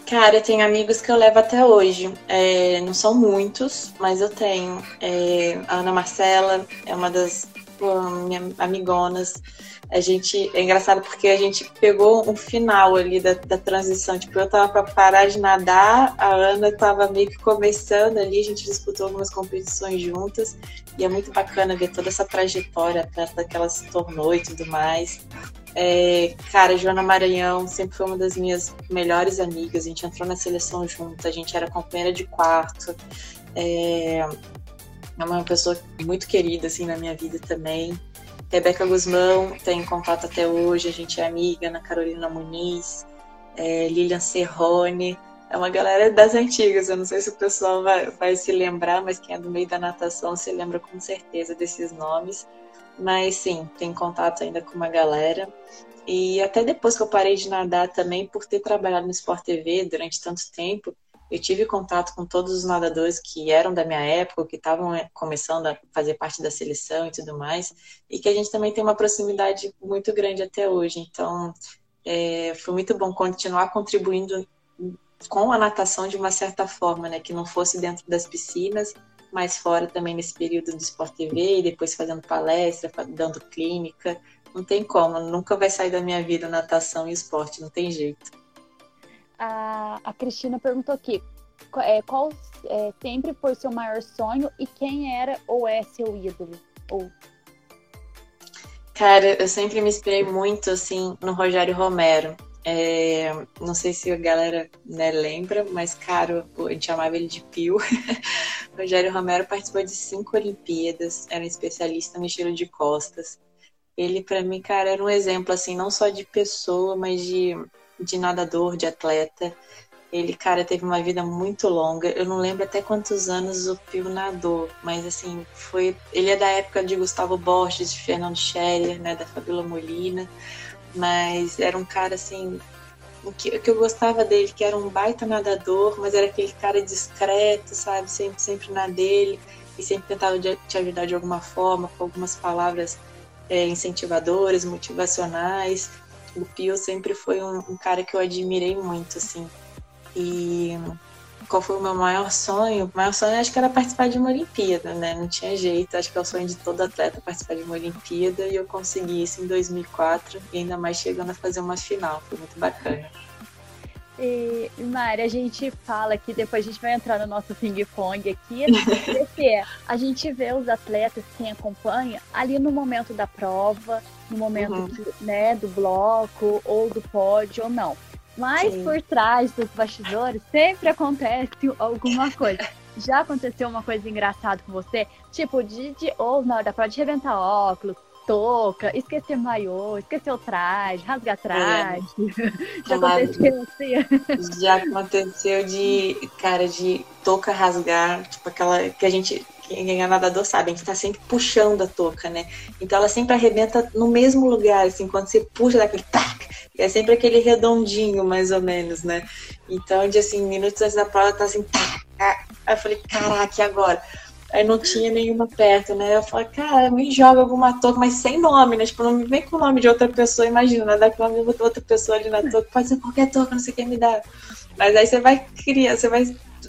Cara, eu tenho amigos que eu levo até hoje. É, não são muitos, mas eu tenho. É, a Ana Marcela é uma das pô, minhas amigonas. A gente. É engraçado porque a gente pegou um final ali da, da transição. Tipo, eu tava para parar de nadar, a Ana tava meio que começando ali, a gente disputou algumas competições juntas. E é muito bacana ver toda essa trajetória, tanto que ela se tornou e tudo mais. É, cara, Joana Maranhão sempre foi uma das minhas melhores amigas. A gente entrou na seleção junto, a gente era companheira de quarto. É, é uma pessoa muito querida assim na minha vida também. Rebeca Guzmão, tem contato até hoje, a gente é amiga, Ana Carolina Muniz, é, Lilian Serrone, é uma galera das antigas, eu não sei se o pessoal vai, vai se lembrar, mas quem é do meio da natação se lembra com certeza desses nomes. Mas sim, tem contato ainda com uma galera. E até depois que eu parei de nadar também, por ter trabalhado no Sport TV durante tanto tempo, eu tive contato com todos os nadadores que eram da minha época, que estavam eh, começando a fazer parte da seleção e tudo mais, e que a gente também tem uma proximidade muito grande até hoje. Então, é, foi muito bom continuar contribuindo com a natação de uma certa forma, né? Que não fosse dentro das piscinas, mas fora também nesse período do Sport TV e depois fazendo palestra, dando clínica. Não tem como, nunca vai sair da minha vida natação e esporte, não tem jeito.
A, a Cristina perguntou aqui, é, qual é, sempre foi seu maior sonho e quem era ou é seu ídolo? Ou...
Cara, eu sempre me inspirei muito assim no Rogério Romero. É, não sei se a galera né, lembra, mas, cara, a gente chamava ele de Pio. [laughs] Rogério Romero participou de cinco Olimpíadas, era um especialista no estilo de costas. Ele, para mim, cara, era um exemplo, assim, não só de pessoa, mas de, de nadador, de atleta. Ele, cara, teve uma vida muito longa. Eu não lembro até quantos anos o Pio nadou, mas, assim, foi. Ele é da época de Gustavo Borges, de Fernando Scherer, né, da Fabiola Molina mas era um cara assim o que, o que eu gostava dele que era um baita nadador mas era aquele cara discreto sabe sempre sempre na dele e sempre tentava te ajudar de alguma forma com algumas palavras é, incentivadoras motivacionais o Pio sempre foi um, um cara que eu admirei muito assim e qual foi o meu maior sonho? O maior sonho acho que era participar de uma Olimpíada, né? Não tinha jeito, acho que é o sonho de todo atleta participar de uma Olimpíada e eu consegui isso em 2004 e ainda mais chegando a fazer uma final, foi muito bacana.
E, Mari, a gente fala que depois a gente vai entrar no nosso ping-pong aqui, [laughs] porque a gente vê os atletas, quem acompanha, ali no momento da prova, no momento uhum. que, né, do bloco, ou do pódio, ou não. Mas Sim. por trás dos bastidores sempre acontece alguma coisa. Já aconteceu uma coisa engraçada com você? Tipo, de, de ou na hora da prova de reventar óculos, touca, esquecer maiô, esquecer o traje, rasgar traje. É. [laughs] Já aconteceu assim? [laughs]
Já aconteceu de, cara, de touca rasgar, tipo aquela que a gente quem é nadador sabe, a gente tá sempre puxando a touca, né? Então ela sempre arrebenta no mesmo lugar, assim, quando você puxa daquele tac, é sempre aquele redondinho, mais ou menos, né? Então, de assim, minutos antes da prova, tá assim, tac, aí eu falei, caraca, e agora? Aí não tinha nenhuma perto, né? Eu falei, cara, me joga alguma touca, mas sem nome, né? Tipo, não me vem com o nome de outra pessoa, imagina, com o nome de outra pessoa ali na touca, pode ser qualquer touca, não sei quem me dá. Mas aí você vai criar, você vai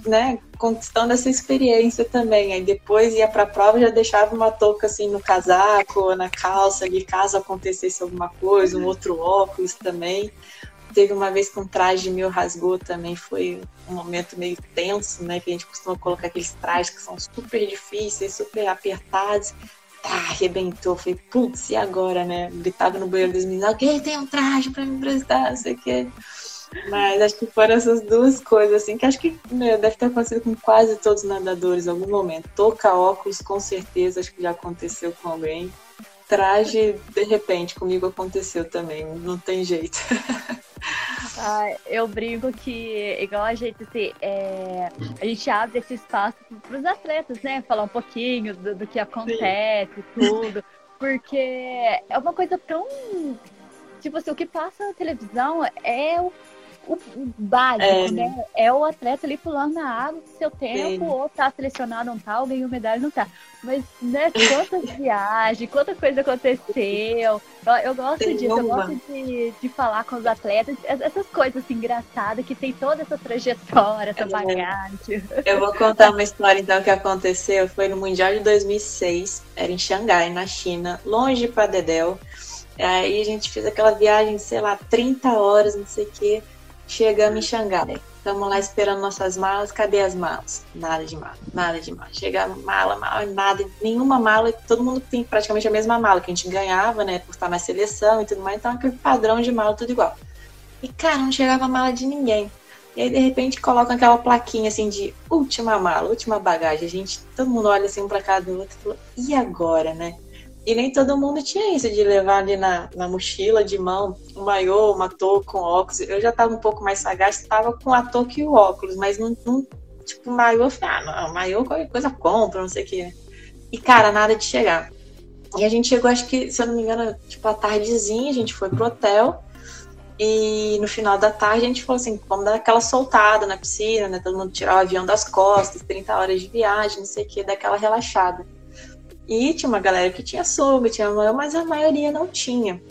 né, conquistando essa experiência também. Aí depois ia para a prova já deixava uma touca assim no casaco, na calça ali, caso acontecesse alguma coisa, um outro óculos também. Teve uma vez que um traje meu rasgou também, foi um momento meio tenso, né? Que a gente costuma colocar aqueles trajes que são super difíceis, super apertados. Tá, arrebentou. Falei, putz, e agora, né? Gritava no banheiro dos meninos, alguém tem um traje pra me emprestar, não sei o quê. Mas acho que foram essas duas coisas, assim, que acho que meu, deve ter acontecido com quase todos os nadadores em algum momento. Toca óculos, com certeza, acho que já aconteceu com alguém. Traje, de repente, comigo aconteceu também, não tem jeito. [laughs]
Ah, eu brinco que, igual a gente, assim, é, a gente abre esse espaço para os atletas, né? Falar um pouquinho do, do que acontece, Sim. tudo. Porque é uma coisa tão. Tipo assim, o que passa na televisão é o o básico, é. né? É o atleta ali pulando na água seu tempo, Sim. ou tá selecionado, não tá, alguém ganhou medalha, não tá. Mas, né, quantas [laughs] viagens, quanta coisa aconteceu. Eu, eu gosto Tem disso, uma. eu gosto de, de falar com os atletas, essas coisas assim, engraçadas, que tem toda essa trajetória, essa é. bagagem.
Eu vou contar uma história, então, que aconteceu. Foi no Mundial de 2006, era em Xangai, na China, longe para Dedel. Aí a gente fez aquela viagem, sei lá, 30 horas, não sei o quê. Chegamos em Xangai. Estamos lá esperando nossas malas. Cadê as malas? Nada de mala, nada de mala. Chega mala, mala, nada, nenhuma mala. Todo mundo tem praticamente a mesma mala que a gente ganhava, né? Por estar na seleção e tudo mais. Então, aquele padrão de mala, tudo igual. E, cara, não chegava mala de ninguém. E aí, de repente, colocam aquela plaquinha assim de última mala, última bagagem. A gente, todo mundo olha assim um pra cada outro e falou, e agora, né? E nem todo mundo tinha isso de levar ali na, na mochila de mão um maiô, uma touca com óculos. Eu já estava um pouco mais sagaz, estava com a touca e o óculos, mas não, não tipo, maiô, ah, não, maiô qualquer coisa compra, não sei o que. E, cara, nada de chegar. E a gente chegou, acho que, se eu não me engano, tipo, à tardezinha, a gente foi pro hotel. E no final da tarde a gente falou assim, vamos dar aquela soltada na piscina, né? Todo mundo tirar o avião das costas, 30 horas de viagem, não sei o que, daquela relaxada. E tinha uma galera que tinha sunga, tinha mas a maioria não tinha.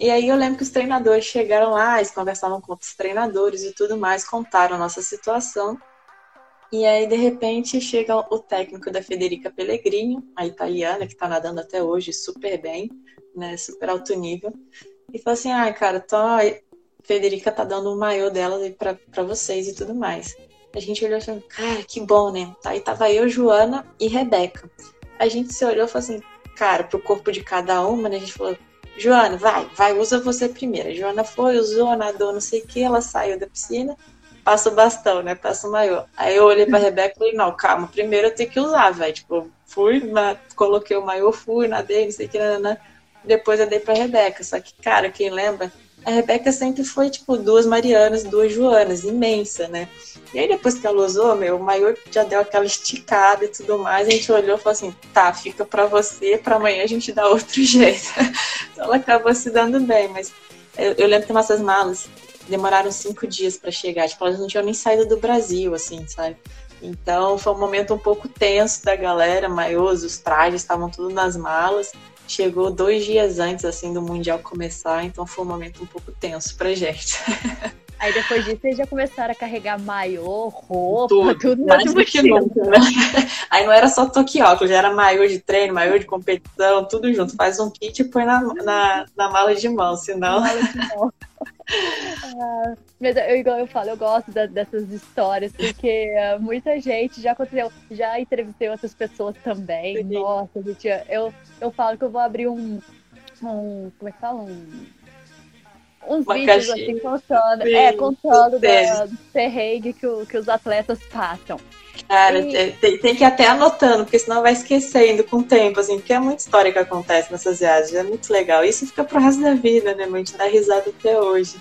E aí eu lembro que os treinadores chegaram lá, eles conversavam com outros treinadores e tudo mais, contaram a nossa situação. E aí, de repente, chega o técnico da Federica Pellegrini, a italiana, que tá nadando até hoje super bem, né? Super alto nível. E falou assim: ah, cara, tô... Federica tá dando o maior dela para vocês e tudo mais. A gente olhou assim, cara, que bom, né? Aí tava eu, Joana e Rebeca a gente se olhou e falou assim, cara, pro corpo de cada uma, né? A gente falou, Joana, vai, vai, usa você primeiro. A Joana foi, usou, nadou, não sei o que, ela saiu da piscina, passa o bastão, né? Passa o maior. Aí eu olhei pra Rebeca e falei, não, calma, primeiro eu tenho que usar, velho. Tipo, fui, coloquei o maior, fui, nadei, não sei o que, né? Depois eu dei pra Rebeca. Só que, cara, quem lembra, a Rebeca sempre foi, tipo, duas Marianas, duas Joanas, imensa, né? E aí depois que ela usou, meu, o maior já deu aquela esticada e tudo mais, a gente olhou e falou assim, tá, fica pra você, pra amanhã a gente dá outro [laughs] jeito. então ela acabou se dando bem, mas eu, eu lembro que nossas malas demoraram cinco dias para chegar, tipo, elas não tinham nem saído do Brasil, assim, sabe? Então foi um momento um pouco tenso da galera, maiôs, os trajes estavam tudo nas malas. Chegou dois dias antes, assim, do Mundial começar, então foi um momento um pouco tenso pra gente. [laughs]
Aí depois disso eles já começaram a carregar maiô, roupa, tudo, tudo mais
do que nunca, né? [laughs] Aí não era só toquióculo, já era maiô de treino, maiô de competição, tudo junto. Faz um kit e põe na, na, na mala de mão, senão. Mala de mão.
ah, [laughs] mas eu, igual eu falo, eu gosto da, dessas histórias, porque uh, muita gente já aconteceu, já entrevistei outras pessoas também. Sim. Nossa, gente, eu, eu falo que eu vou abrir um, um como é que fala? Um uns Uma vídeos caixinha. assim contando, sim, é, contando da, do perrengue que, o, que os atletas passam.
Cara, e... tem, tem, que ir até anotando, porque senão vai esquecendo com o tempo, assim, porque é muita história que acontece nessas viagens, é muito legal. Isso fica pro resto da vida, né, A gente dá risada até hoje.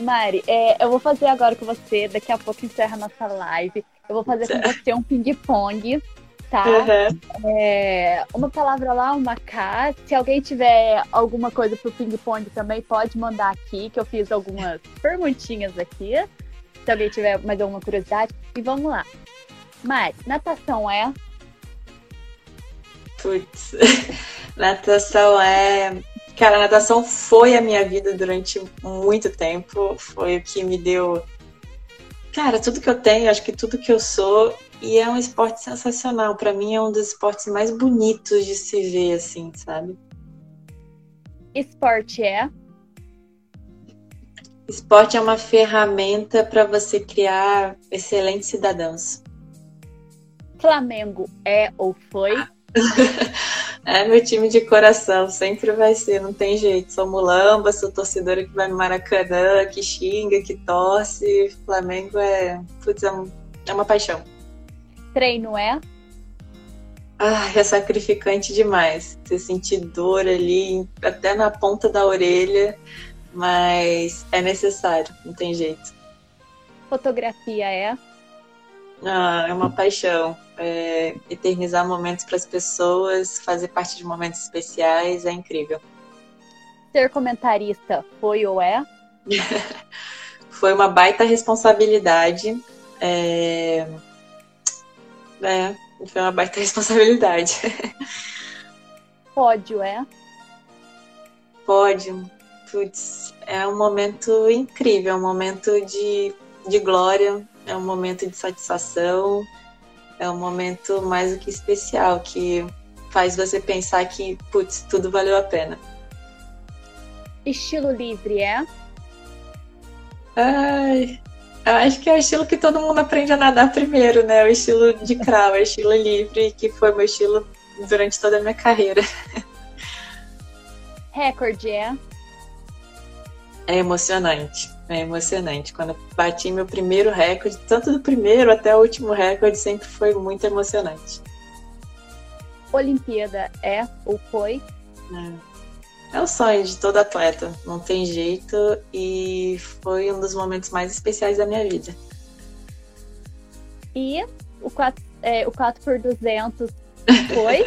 Mari, é, eu vou fazer agora com você, daqui a pouco encerra a nossa live. Eu vou fazer com você um ping-pong tá? Uhum. É, uma palavra lá, uma cá. Se alguém tiver alguma coisa pro ping-pong também, pode mandar aqui, que eu fiz algumas perguntinhas aqui. Se alguém tiver mais alguma curiosidade. E vamos lá. Mas, natação é?
Putz, [laughs] natação é. Cara, natação foi a minha vida durante muito tempo. Foi o que me deu Cara, tudo que eu tenho, acho que tudo que eu sou, e é um esporte sensacional. Para mim é um dos esportes mais bonitos de se ver, assim, sabe?
Esporte é?
Esporte é uma ferramenta para você criar excelentes cidadãos.
Flamengo é ou foi? [laughs]
é meu time de coração, sempre vai ser, não tem jeito. Sou mulamba, sou torcedora que vai no Maracanã, que xinga, que torce. Flamengo é, putz, é, é uma paixão.
Treino é?
Ah, é sacrificante demais. Você sentir dor ali, até na ponta da orelha, mas é necessário, não tem jeito.
Fotografia é?
Ah, é uma paixão. É, eternizar momentos para as pessoas, fazer parte de momentos especiais, é incrível.
Ser comentarista foi ou é? [laughs]
foi uma baita responsabilidade. É, é, foi uma baita [laughs] responsabilidade.
Pódio é?
Pódio. Putz, é um momento incrível, é um momento de, de glória, é um momento de satisfação, é um momento mais do que especial, que faz você pensar que, putz, tudo valeu a pena.
Estilo livre é?
Ai, eu acho que é o estilo que todo mundo aprende a nadar primeiro, né? O estilo de crawl, o estilo livre, que foi meu estilo durante toda a minha carreira. [laughs]
Recorde é?
É emocionante. É emocionante. Quando bati meu primeiro recorde, tanto do primeiro até o último recorde, sempre foi muito emocionante.
Olimpíada é ou foi?
É. é o sonho de todo atleta, não tem jeito, e foi um dos momentos mais especiais da minha vida.
E o 4, é, o 4 por 200 foi?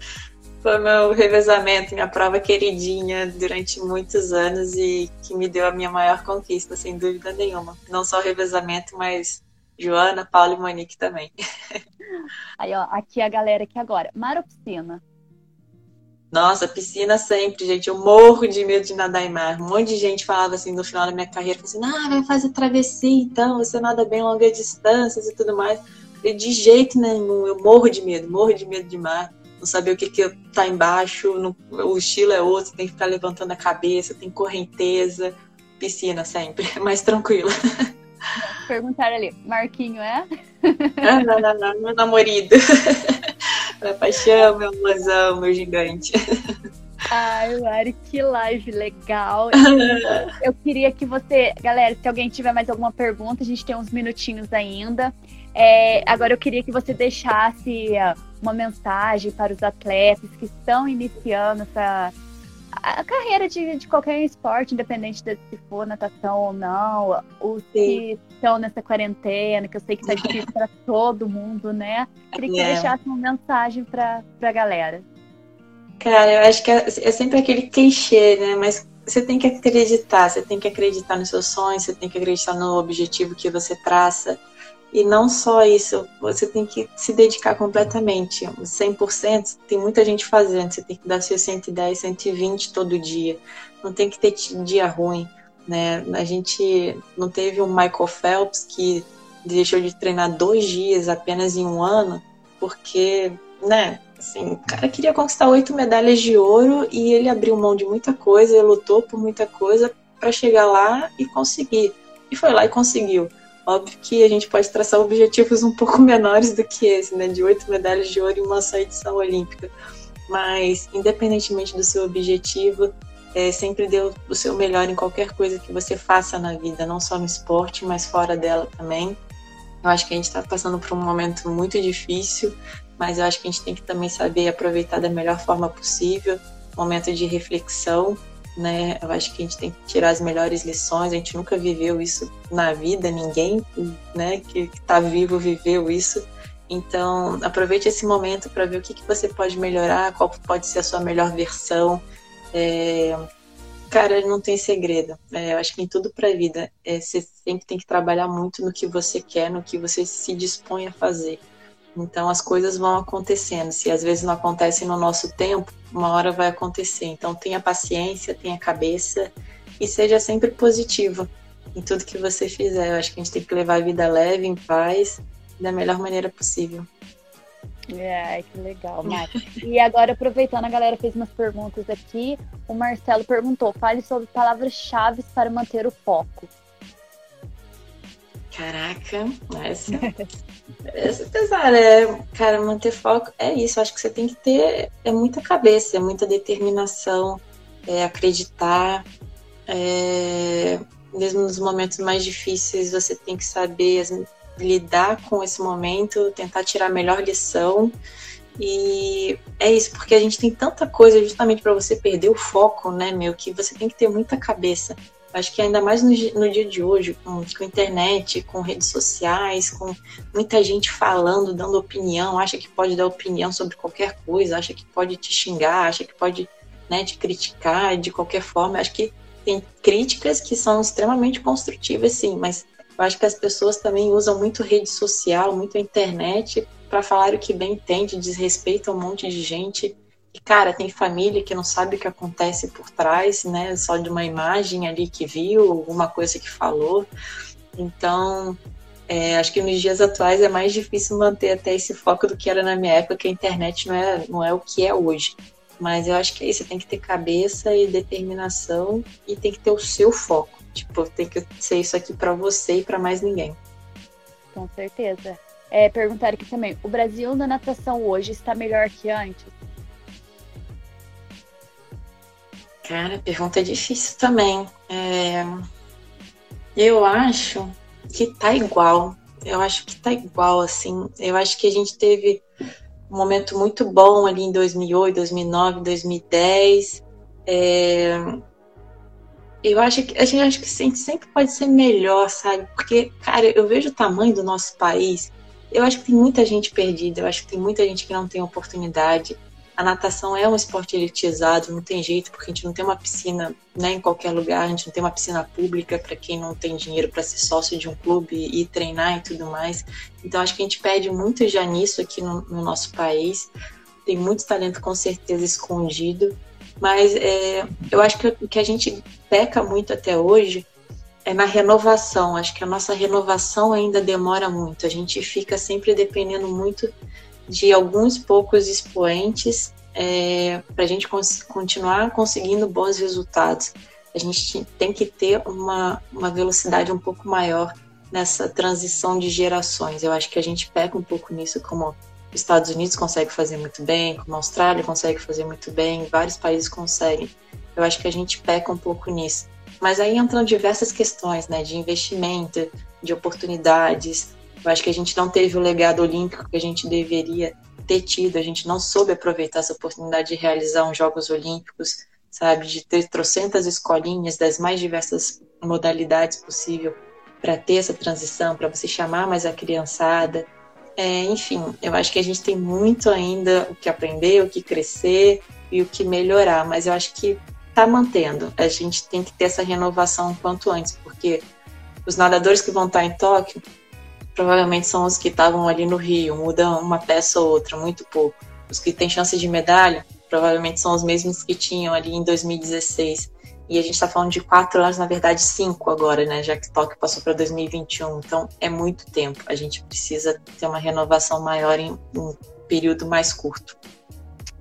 [laughs]
foi meu revezamento, minha prova queridinha durante muitos anos e que me deu a minha maior conquista, sem dúvida nenhuma. Não só o revezamento, mas Joana, Paula e Monique também. [laughs]
Aí, ó, aqui a galera aqui agora. Mar ou piscina?
Nossa, piscina sempre, gente. Eu morro de medo de nadar em mar. Um monte de gente falava assim no final da minha carreira, assim, ah, vai fazer travessia então, você nada bem longa distâncias e tudo mais. E de jeito nenhum, eu morro de medo, morro de medo de mar não saber o que, que tá embaixo, o estilo é outro, tem que ficar levantando a cabeça, tem correnteza, piscina sempre, [laughs] mais tranquilo.
Perguntaram ali, Marquinho é?
Ah, não, não, não, meu namorado. [laughs] Minha paixão, meu mozão, meu gigante.
Ai, Mari, que live legal. [laughs] Eu queria que você, galera, se alguém tiver mais alguma pergunta, a gente tem uns minutinhos ainda. É, agora eu queria que você deixasse uh, uma mensagem para os atletas que estão iniciando essa a carreira de, de qualquer esporte, independente de se for natação ou não, os que estão nessa quarentena, que eu sei que está difícil para [laughs] todo mundo, né? Queria que é. você deixasse uma mensagem para a galera.
Cara, eu acho que é, é sempre aquele clichê, né? Mas você tem que acreditar, você tem que acreditar nos seus sonhos, você tem que acreditar no objetivo que você traça. E não só isso, você tem que se dedicar completamente, 100%. Tem muita gente fazendo, você tem que dar seus 110, 120 todo dia. Não tem que ter dia ruim, né? A gente não teve um Michael Phelps que deixou de treinar dois dias apenas em um ano, porque, né? Assim, o cara queria conquistar oito medalhas de ouro e ele abriu mão de muita coisa, lutou por muita coisa para chegar lá e conseguir. E foi lá e conseguiu. Óbvio que a gente pode traçar objetivos um pouco [laughs] menores do que esse, né? De oito medalhas de ouro em uma só edição olímpica. Mas, independentemente do seu objetivo, é, sempre dê o seu melhor em qualquer coisa que você faça na vida, não só no esporte, mas fora dela também. Eu acho que a gente está passando por um momento muito difícil, mas eu acho que a gente tem que também saber aproveitar da melhor forma possível, momento de reflexão né? Eu acho que a gente tem que tirar as melhores lições. A gente nunca viveu isso na vida, ninguém, né, que está vivo viveu isso. Então, aproveite esse momento para ver o que, que você pode melhorar, qual pode ser a sua melhor versão. É... Cara, não tem segredo. É, eu acho que em tudo para a vida, é, você sempre tem que trabalhar muito no que você quer, no que você se dispõe a fazer. Então as coisas vão acontecendo. Se às vezes não acontecem no nosso tempo, uma hora vai acontecer. Então tenha paciência, tenha cabeça e seja sempre positivo. em tudo que você fizer. Eu acho que a gente tem que levar a vida leve, em paz, da melhor maneira possível.
É, que legal, [laughs] Mari. e agora, aproveitando, a galera fez umas perguntas aqui. O Marcelo perguntou: fale sobre palavras-chave para manter o foco.
Caraca, essa, essa é pesada. É, cara, manter foco é isso. Acho que você tem que ter é muita cabeça, é muita determinação, é acreditar. É, mesmo nos momentos mais difíceis, você tem que saber lidar com esse momento, tentar tirar a melhor lição. E é isso, porque a gente tem tanta coisa justamente para você perder o foco, né, meu, que você tem que ter muita cabeça. Acho que ainda mais no, no dia de hoje, com, com internet, com redes sociais, com muita gente falando, dando opinião, acha que pode dar opinião sobre qualquer coisa, acha que pode te xingar, acha que pode né, te criticar de qualquer forma. Acho que tem críticas que são extremamente construtivas, sim, mas eu acho que as pessoas também usam muito rede social, muito internet para falar o que bem entende, desrespeita um monte de gente. E, cara, tem família que não sabe o que acontece por trás, né? Só de uma imagem ali que viu, alguma coisa que falou. Então, é, acho que nos dias atuais é mais difícil manter até esse foco do que era na minha época, que a internet não é, não é o que é hoje. Mas eu acho que é isso, tem que ter cabeça e determinação e tem que ter o seu foco. Tipo, tem que ser isso aqui para você e para mais ninguém.
Com certeza. É, perguntaram aqui também, o Brasil na natação hoje está melhor que antes?
Cara, pergunta difícil também. É... Eu acho que tá igual. Eu acho que tá igual, assim. Eu acho que a gente teve um momento muito bom ali em 2008, 2009, 2010. É... Eu acho que a gente acho que sempre pode ser melhor, sabe? Porque, cara, eu vejo o tamanho do nosso país. Eu acho que tem muita gente perdida. Eu acho que tem muita gente que não tem oportunidade a natação é um esporte elitizado, não tem jeito, porque a gente não tem uma piscina né, em qualquer lugar, a gente não tem uma piscina pública para quem não tem dinheiro para ser sócio de um clube e treinar e tudo mais. Então acho que a gente perde muito já nisso aqui no, no nosso país. Tem muito talento com certeza escondido, mas é, eu acho que o que a gente peca muito até hoje é na renovação. Acho que a nossa renovação ainda demora muito. A gente fica sempre dependendo muito de alguns poucos expoentes é, para a gente cons continuar conseguindo bons resultados. A gente tem que ter uma, uma velocidade um pouco maior nessa transição de gerações. Eu acho que a gente peca um pouco nisso, como os Estados Unidos consegue fazer muito bem, como a Austrália consegue fazer muito bem, vários países conseguem. Eu acho que a gente peca um pouco nisso. Mas aí entram diversas questões, né, de investimento, de oportunidades, eu acho que a gente não teve o legado olímpico que a gente deveria ter tido, a gente não soube aproveitar essa oportunidade de realizar uns Jogos Olímpicos, sabe, de ter trocentas escolinhas das mais diversas modalidades possível para ter essa transição, para você chamar mais a criançada. É, enfim, eu acho que a gente tem muito ainda o que aprender, o que crescer e o que melhorar, mas eu acho que está mantendo. A gente tem que ter essa renovação o quanto antes, porque os nadadores que vão estar em Tóquio provavelmente são os que estavam ali no Rio, mudam uma peça ou outra, muito pouco. Os que têm chance de medalha, provavelmente são os mesmos que tinham ali em 2016. E a gente está falando de quatro anos, na verdade cinco agora, né? Já que Tóquio passou para 2021. Então é muito tempo. A gente precisa ter uma renovação maior em um período mais curto.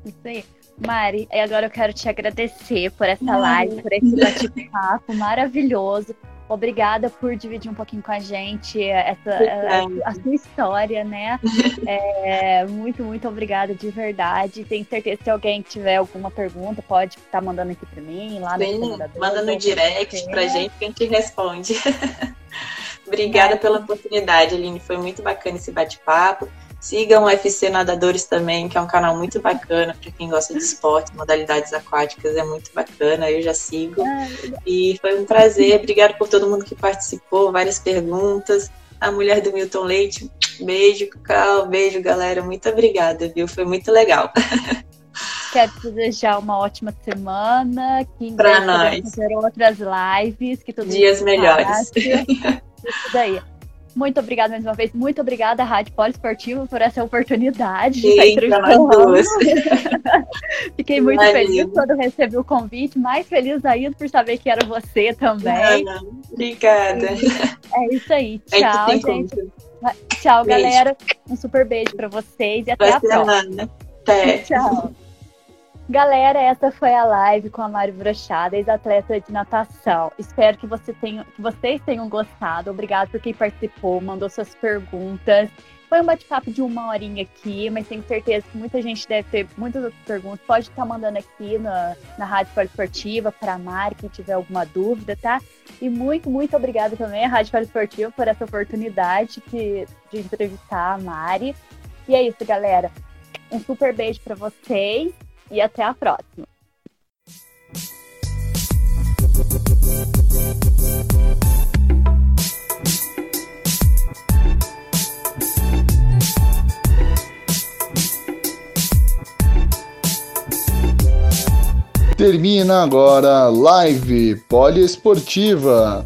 Isso aí. Mari, agora eu quero te agradecer por essa live, por esse bate-papo maravilhoso. Obrigada por dividir um pouquinho com a gente essa, a, a, sua história, né? É, muito, muito obrigada de verdade. Tenho certeza que se alguém tiver alguma pergunta, pode estar tá mandando aqui para mim, lá
Sim, no Manda no direct para a gente que a gente responde. [laughs] obrigada é. pela oportunidade, Aline. Foi muito bacana esse bate-papo. Sigam o FC Nadadores também, que é um canal muito bacana para quem gosta de esporte, modalidades aquáticas, é muito bacana, eu já sigo. E foi um prazer, obrigado por todo mundo que participou, várias perguntas. A mulher do Milton Leite, beijo, Cal, beijo, galera, muito obrigada, viu? Foi muito legal. [laughs]
Quero desejar uma ótima semana, que
breve nós.
fazer outras lives, que tudo
dias melhores. [laughs]
Isso daí. Muito obrigada mais uma vez. Muito obrigada, Rádio Poliesportiva, por essa oportunidade de
Eita,
estar entrevistando. [laughs] Fiquei muito
Valeu.
feliz quando recebi o convite, mais feliz ainda por saber que era você também.
Ah, Obrigada.
É isso aí.
Gente
Tchau, gente.
conta.
Tchau,
Beijo.
galera. Um super beijo pra vocês e até
Vai
a próxima.
Até.
Tchau. Galera, essa foi a live com a Mari Brochada, ex-atleta de natação. Espero que, você tenha, que vocês tenham gostado. Obrigado por quem participou, mandou suas perguntas. Foi um bate-papo de uma horinha aqui, mas tenho certeza que muita gente deve ter muitas outras perguntas. Pode estar mandando aqui na, na Rádio Poliesportiva para a Mari, quem tiver alguma dúvida, tá? E muito, muito obrigada também à Rádio Poliesportiva por essa oportunidade de, de entrevistar a Mari. E é isso, galera. Um super beijo para vocês e até a próxima.
Termina agora a live poliesportiva.